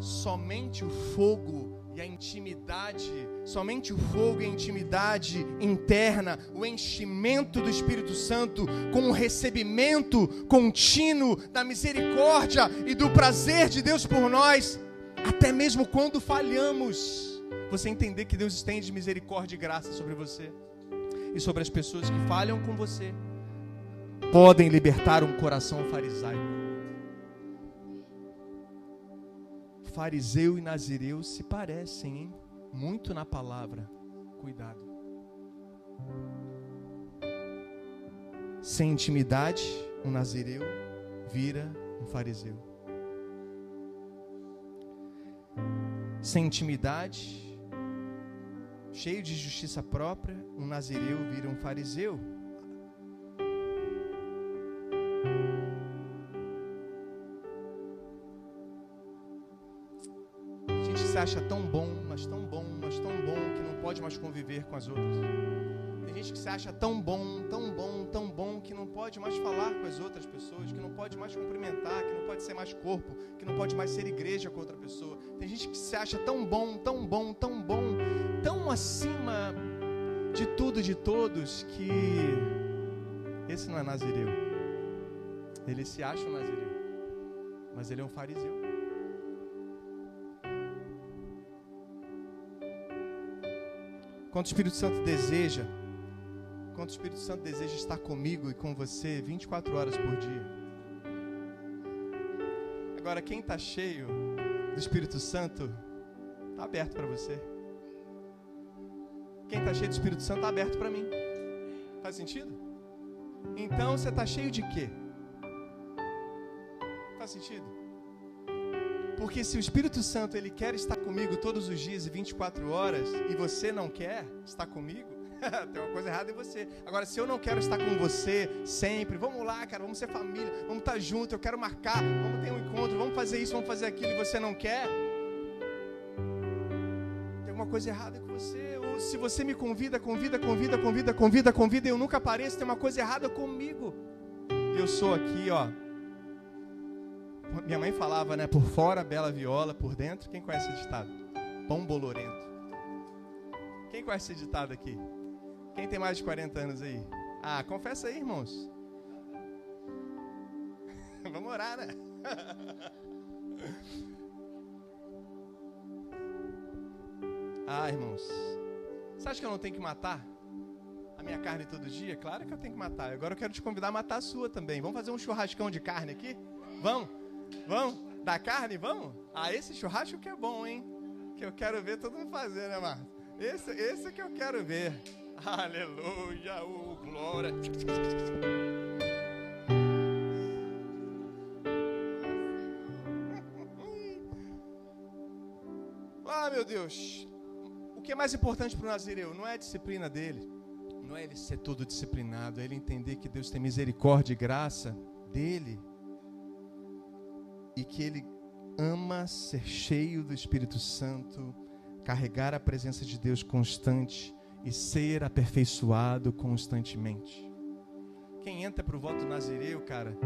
Somente o fogo e a intimidade, somente o fogo e a intimidade interna, o enchimento do Espírito Santo com o recebimento contínuo da misericórdia e do prazer de Deus por nós, até mesmo quando falhamos, você entender que Deus estende misericórdia e graça sobre você e sobre as pessoas que falham com você, podem libertar um coração farisaico. Fariseu e nazireu se parecem, hein? Muito na palavra. Cuidado. Sem intimidade, um nazireu vira um fariseu. Sem intimidade, cheio de justiça própria, um nazireu vira um fariseu. Se acha tão bom, mas tão bom, mas tão bom que não pode mais conviver com as outras. Tem gente que se acha tão bom, tão bom, tão bom que não pode mais falar com as outras pessoas, que não pode mais cumprimentar, que não pode ser mais corpo, que não pode mais ser igreja com outra pessoa. Tem gente que se acha tão bom, tão bom, tão bom, tão acima de tudo de todos que esse não é nazireu. Ele se acha um nazireu, mas ele é um fariseu. Quanto o Espírito Santo deseja, quanto o Espírito Santo deseja estar comigo e com você 24 horas por dia. Agora, quem está cheio do Espírito Santo, está aberto para você. Quem está cheio do Espírito Santo está aberto para mim. Faz sentido? Então você está cheio de quê? Faz sentido? Porque se o Espírito Santo ele quer estar comigo todos os dias e 24 horas e você não quer estar comigo, tem uma coisa errada em você. Agora, se eu não quero estar com você sempre, vamos lá, cara, vamos ser família, vamos estar junto, eu quero marcar, vamos ter um encontro, vamos fazer isso, vamos fazer aquilo e você não quer, tem alguma coisa errada com você. Ou se você me convida, convida, convida, convida, convida, convida e eu nunca apareço, tem uma coisa errada comigo. Eu sou aqui, ó. Minha mãe falava, né? Por fora, bela viola, por dentro. Quem conhece esse ditado? Pão bolorento. Quem conhece esse ditado aqui? Quem tem mais de 40 anos aí? Ah, confessa aí, irmãos. Vamos orar, né? ah, irmãos. Você acha que eu não tenho que matar a minha carne todo dia? Claro que eu tenho que matar. Agora eu quero te convidar a matar a sua também. Vamos fazer um churrascão de carne aqui? Vamos? Vamos? Da carne? Vamos? Ah, esse churrasco que é bom, hein? Que eu quero ver todo mundo fazer, né, Marta? Esse, esse que eu quero ver. Aleluia, oh, glória. Ah, meu Deus. O que é mais importante para o Nazireu não é a disciplina dele, não é ele ser todo disciplinado, é ele entender que Deus tem misericórdia e graça dele e que ele ama ser cheio do Espírito Santo, carregar a presença de Deus constante e ser aperfeiçoado constantemente. Quem entra para o voto nazireu, cara,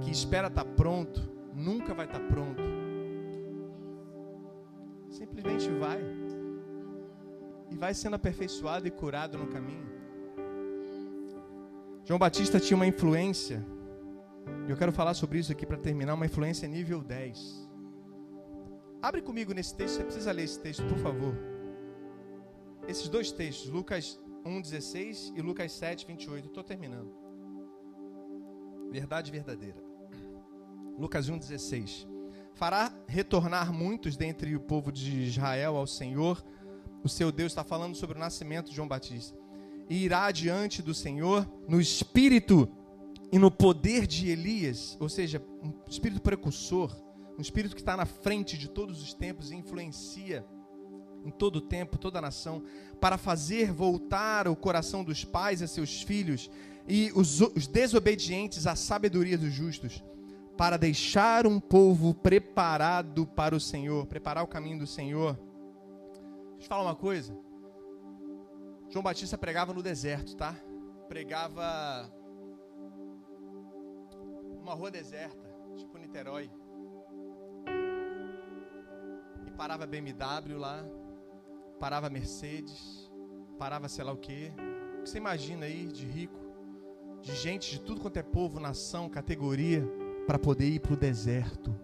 que espera estar tá pronto, nunca vai estar tá pronto. Simplesmente vai. E vai sendo aperfeiçoado e curado no caminho. João Batista tinha uma influência, eu quero falar sobre isso aqui para terminar, uma influência nível 10. Abre comigo nesse texto, você precisa ler esse texto, por favor. Esses dois textos, Lucas 1,16 e Lucas 7, 28. Estou terminando. Verdade verdadeira. Lucas 1,16. Fará retornar muitos dentre o povo de Israel ao Senhor. O seu Deus está falando sobre o nascimento de João Batista. E irá diante do Senhor no espírito e no poder de Elias, ou seja, um espírito precursor um espírito que está na frente de todos os tempos e influencia em todo o tempo, toda a nação, para fazer voltar o coração dos pais a seus filhos e os, os desobedientes à sabedoria dos justos, para deixar um povo preparado para o Senhor, preparar o caminho do Senhor. Deixa eu falar uma coisa. João Batista pregava no deserto, tá? Pregava numa rua deserta, tipo Niterói parava BMW lá, parava Mercedes, parava sei lá o quê. O que você imagina aí de rico, de gente de tudo quanto é povo, nação, categoria, para poder ir para o deserto,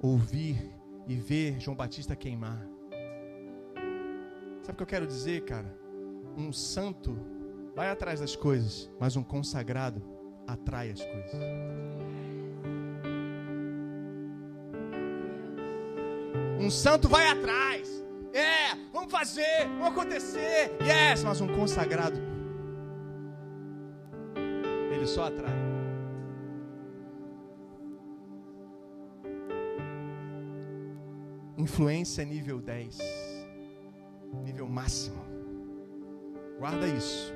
ouvir e ver João Batista queimar. Sabe o que eu quero dizer, cara? Um santo vai atrás das coisas, mas um consagrado atrai as coisas. Um santo vai atrás. É, vamos fazer, vamos acontecer. Yes, mas um consagrado, ele só atrai. Influência nível 10, nível máximo. Guarda isso.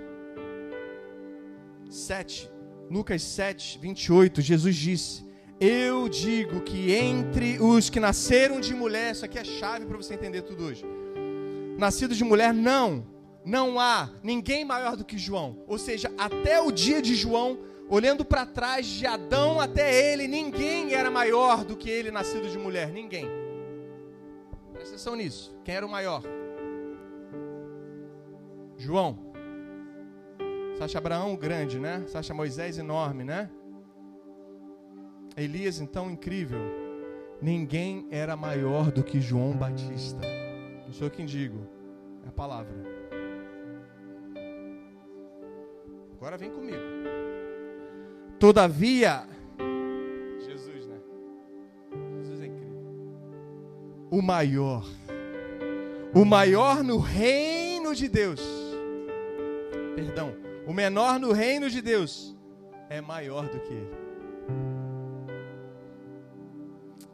7, Lucas 7, 28, Jesus disse: eu digo que entre os que nasceram de mulher, isso aqui é chave para você entender tudo hoje. Nascidos de mulher, não, não há ninguém maior do que João. Ou seja, até o dia de João, olhando para trás de Adão até ele, ninguém era maior do que ele nascido de mulher. Ninguém. Presta atenção nisso. Quem era o maior? João. Você acha Abraão grande, né? Você acha Moisés enorme, né? Elias, então, incrível. Ninguém era maior do que João Batista. Não sou eu quem digo, é a palavra. Agora vem comigo. Todavia, Jesus, né? Jesus é incrível. O maior, o maior no reino de Deus. Perdão, o menor no reino de Deus é maior do que ele.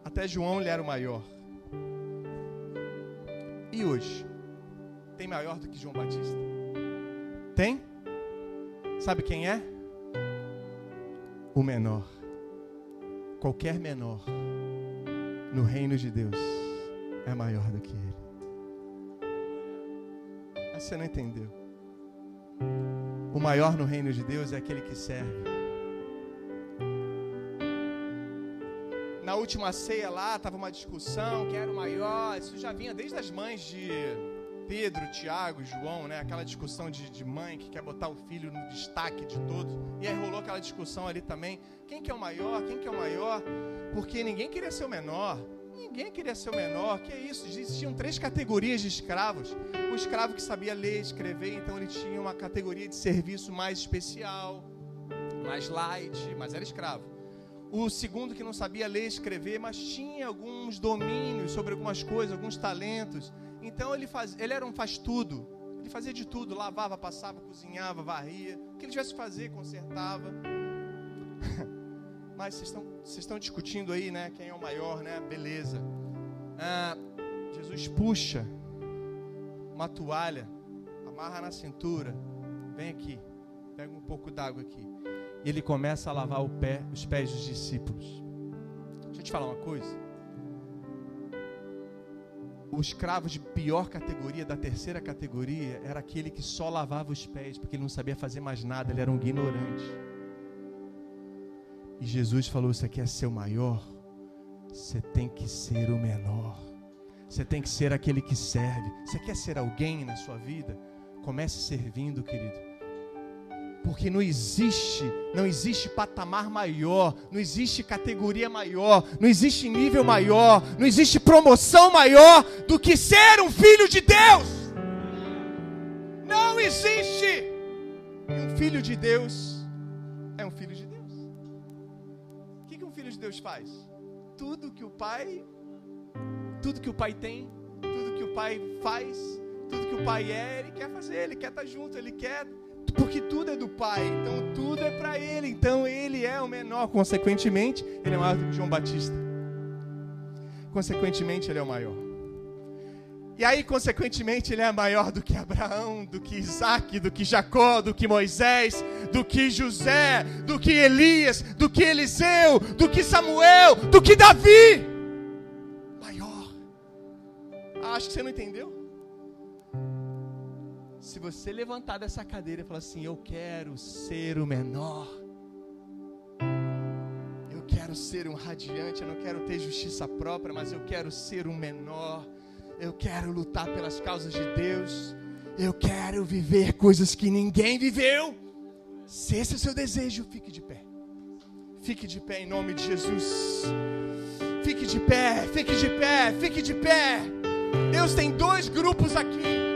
Até João ele era o maior. E hoje? Tem maior do que João Batista? Tem? Sabe quem é? O menor. Qualquer menor no reino de Deus é maior do que ele. Mas você não entendeu. O maior no reino de Deus é aquele que serve. Na última ceia lá, estava uma discussão, quem era o maior, isso já vinha desde as mães de Pedro, Tiago, João, né? Aquela discussão de, de mãe que quer botar o filho no destaque de todos. E aí rolou aquela discussão ali também, quem que é o maior, quem que é o maior, porque ninguém queria ser o menor. Ninguém queria ser o menor. Que é isso? Existiam três categorias de escravos. O escravo que sabia ler e escrever, então ele tinha uma categoria de serviço mais especial, mais light, mas era escravo. O segundo que não sabia ler e escrever, mas tinha alguns domínios sobre algumas coisas, alguns talentos. Então ele, faz, ele era um faz-tudo. Ele fazia de tudo, lavava, passava, cozinhava, varria. O que ele tivesse que fazer, consertava. Mas vocês estão, vocês estão discutindo aí, né? Quem é o maior, né? Beleza. Ah, Jesus puxa uma toalha, amarra na cintura. Vem aqui, pega um pouco d'água aqui. E ele começa a lavar pé, os pés dos discípulos. Deixa eu te falar uma coisa o escravo de pior categoria, da terceira categoria, era aquele que só lavava os pés, porque ele não sabia fazer mais nada, ele era um ignorante. E Jesus falou: Você quer ser o maior? Você tem que ser o menor. Você tem que ser aquele que serve. Você quer ser alguém na sua vida? Comece servindo, querido. Porque não existe, não existe patamar maior, não existe categoria maior, não existe nível maior, não existe promoção maior do que ser um filho de Deus. Não existe. E um filho de Deus é um filho de Deus. Deus faz? Tudo que o pai, tudo que o pai tem, tudo que o pai faz, tudo que o pai é, ele quer fazer, ele quer estar junto, ele quer porque tudo é do Pai, então tudo é para Ele, então Ele é o menor, consequentemente, Ele é maior do que João Batista. Consequentemente, Ele é o maior. E aí, consequentemente, Ele é maior do que Abraão, do que Isaac, do que Jacó, do que Moisés, do que José, do que Elias, do que Eliseu, do que Samuel, do que Davi. Maior. Ah, acho que você não entendeu se você levantar dessa cadeira e falar assim: Eu quero ser o menor, eu quero ser um radiante, eu não quero ter justiça própria, mas eu quero ser um menor, eu quero lutar pelas causas de Deus, eu quero viver coisas que ninguém viveu. Se esse é o seu desejo, fique de pé. Fique de pé em nome de Jesus. Fique de pé, fique de pé, fique de pé. Deus tem dois grupos aqui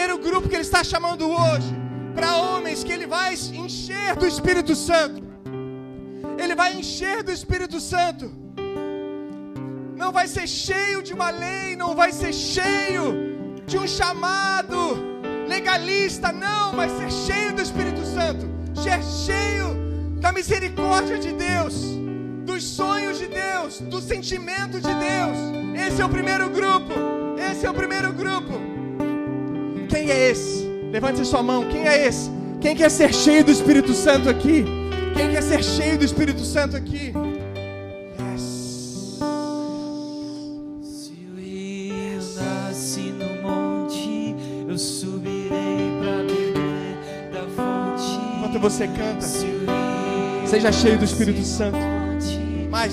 primeiro grupo que ele está chamando hoje, para homens que ele vai encher do Espírito Santo. Ele vai encher do Espírito Santo. Não vai ser cheio de uma lei, não vai ser cheio de um chamado legalista, não, vai ser cheio do Espírito Santo, ser cheio da misericórdia de Deus, dos sonhos de Deus, do sentimento de Deus. Esse é o primeiro grupo. Esse é o primeiro grupo. Quem é esse? Levante sua mão. Quem é esse? Quem quer ser cheio do Espírito Santo aqui? Quem quer ser cheio do Espírito Santo aqui? Enquanto você canta, seja cheio do Espírito Santo. Mais.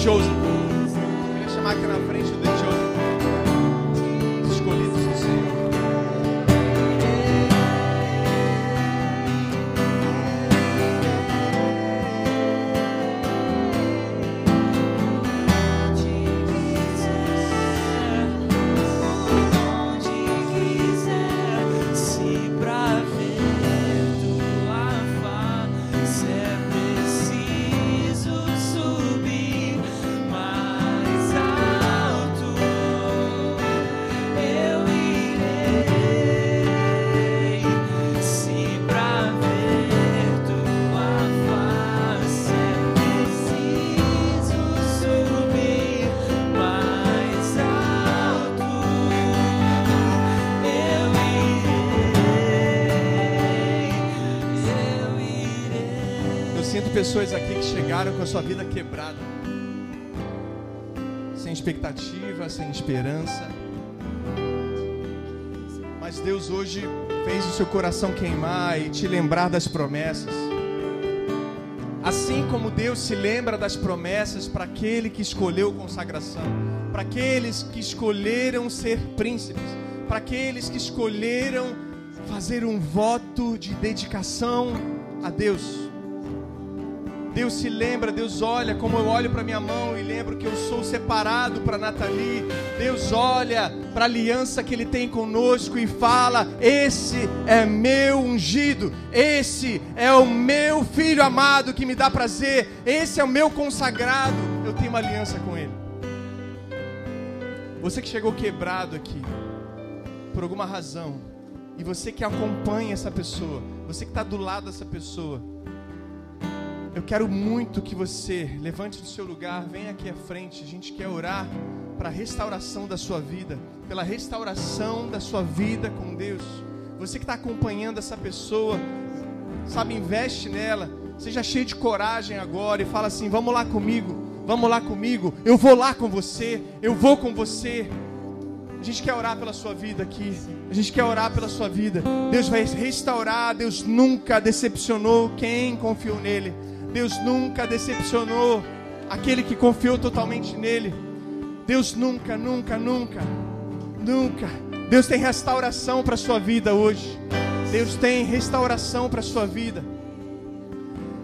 Chosen. Pessoas aqui que chegaram com a sua vida quebrada, sem expectativa, sem esperança. Mas Deus hoje fez o seu coração queimar e te lembrar das promessas. Assim como Deus se lembra das promessas para aquele que escolheu consagração, para aqueles que escolheram ser príncipes, para aqueles que escolheram fazer um voto de dedicação a Deus. Deus se lembra, Deus olha como eu olho para minha mão e lembro que eu sou separado para Nathalie. Deus olha para a aliança que Ele tem conosco e fala: Esse é meu ungido, esse é o meu filho amado que me dá prazer, esse é o meu consagrado. Eu tenho uma aliança com Ele. Você que chegou quebrado aqui, por alguma razão, e você que acompanha essa pessoa, você que está do lado dessa pessoa, eu quero muito que você levante do seu lugar, venha aqui à frente. A gente quer orar para a restauração da sua vida, pela restauração da sua vida com Deus. Você que está acompanhando essa pessoa, sabe, investe nela. Seja cheio de coragem agora e fala assim: vamos lá comigo, vamos lá comigo. Eu vou lá com você, eu vou com você. A gente quer orar pela sua vida aqui. A gente quer orar pela sua vida. Deus vai restaurar. Deus nunca decepcionou quem confiou nele. Deus nunca decepcionou aquele que confiou totalmente nele. Deus nunca, nunca, nunca, nunca. Deus tem restauração para a sua vida hoje. Deus tem restauração para a sua vida.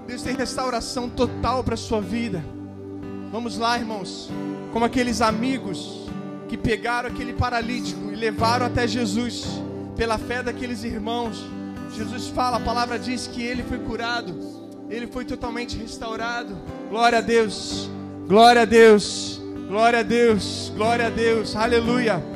Deus tem restauração total para a sua vida. Vamos lá, irmãos. Como aqueles amigos que pegaram aquele paralítico e levaram até Jesus. Pela fé daqueles irmãos. Jesus fala, a palavra diz que ele foi curado ele foi totalmente restaurado. Glória a Deus, glória a Deus, glória a Deus, glória a Deus, aleluia.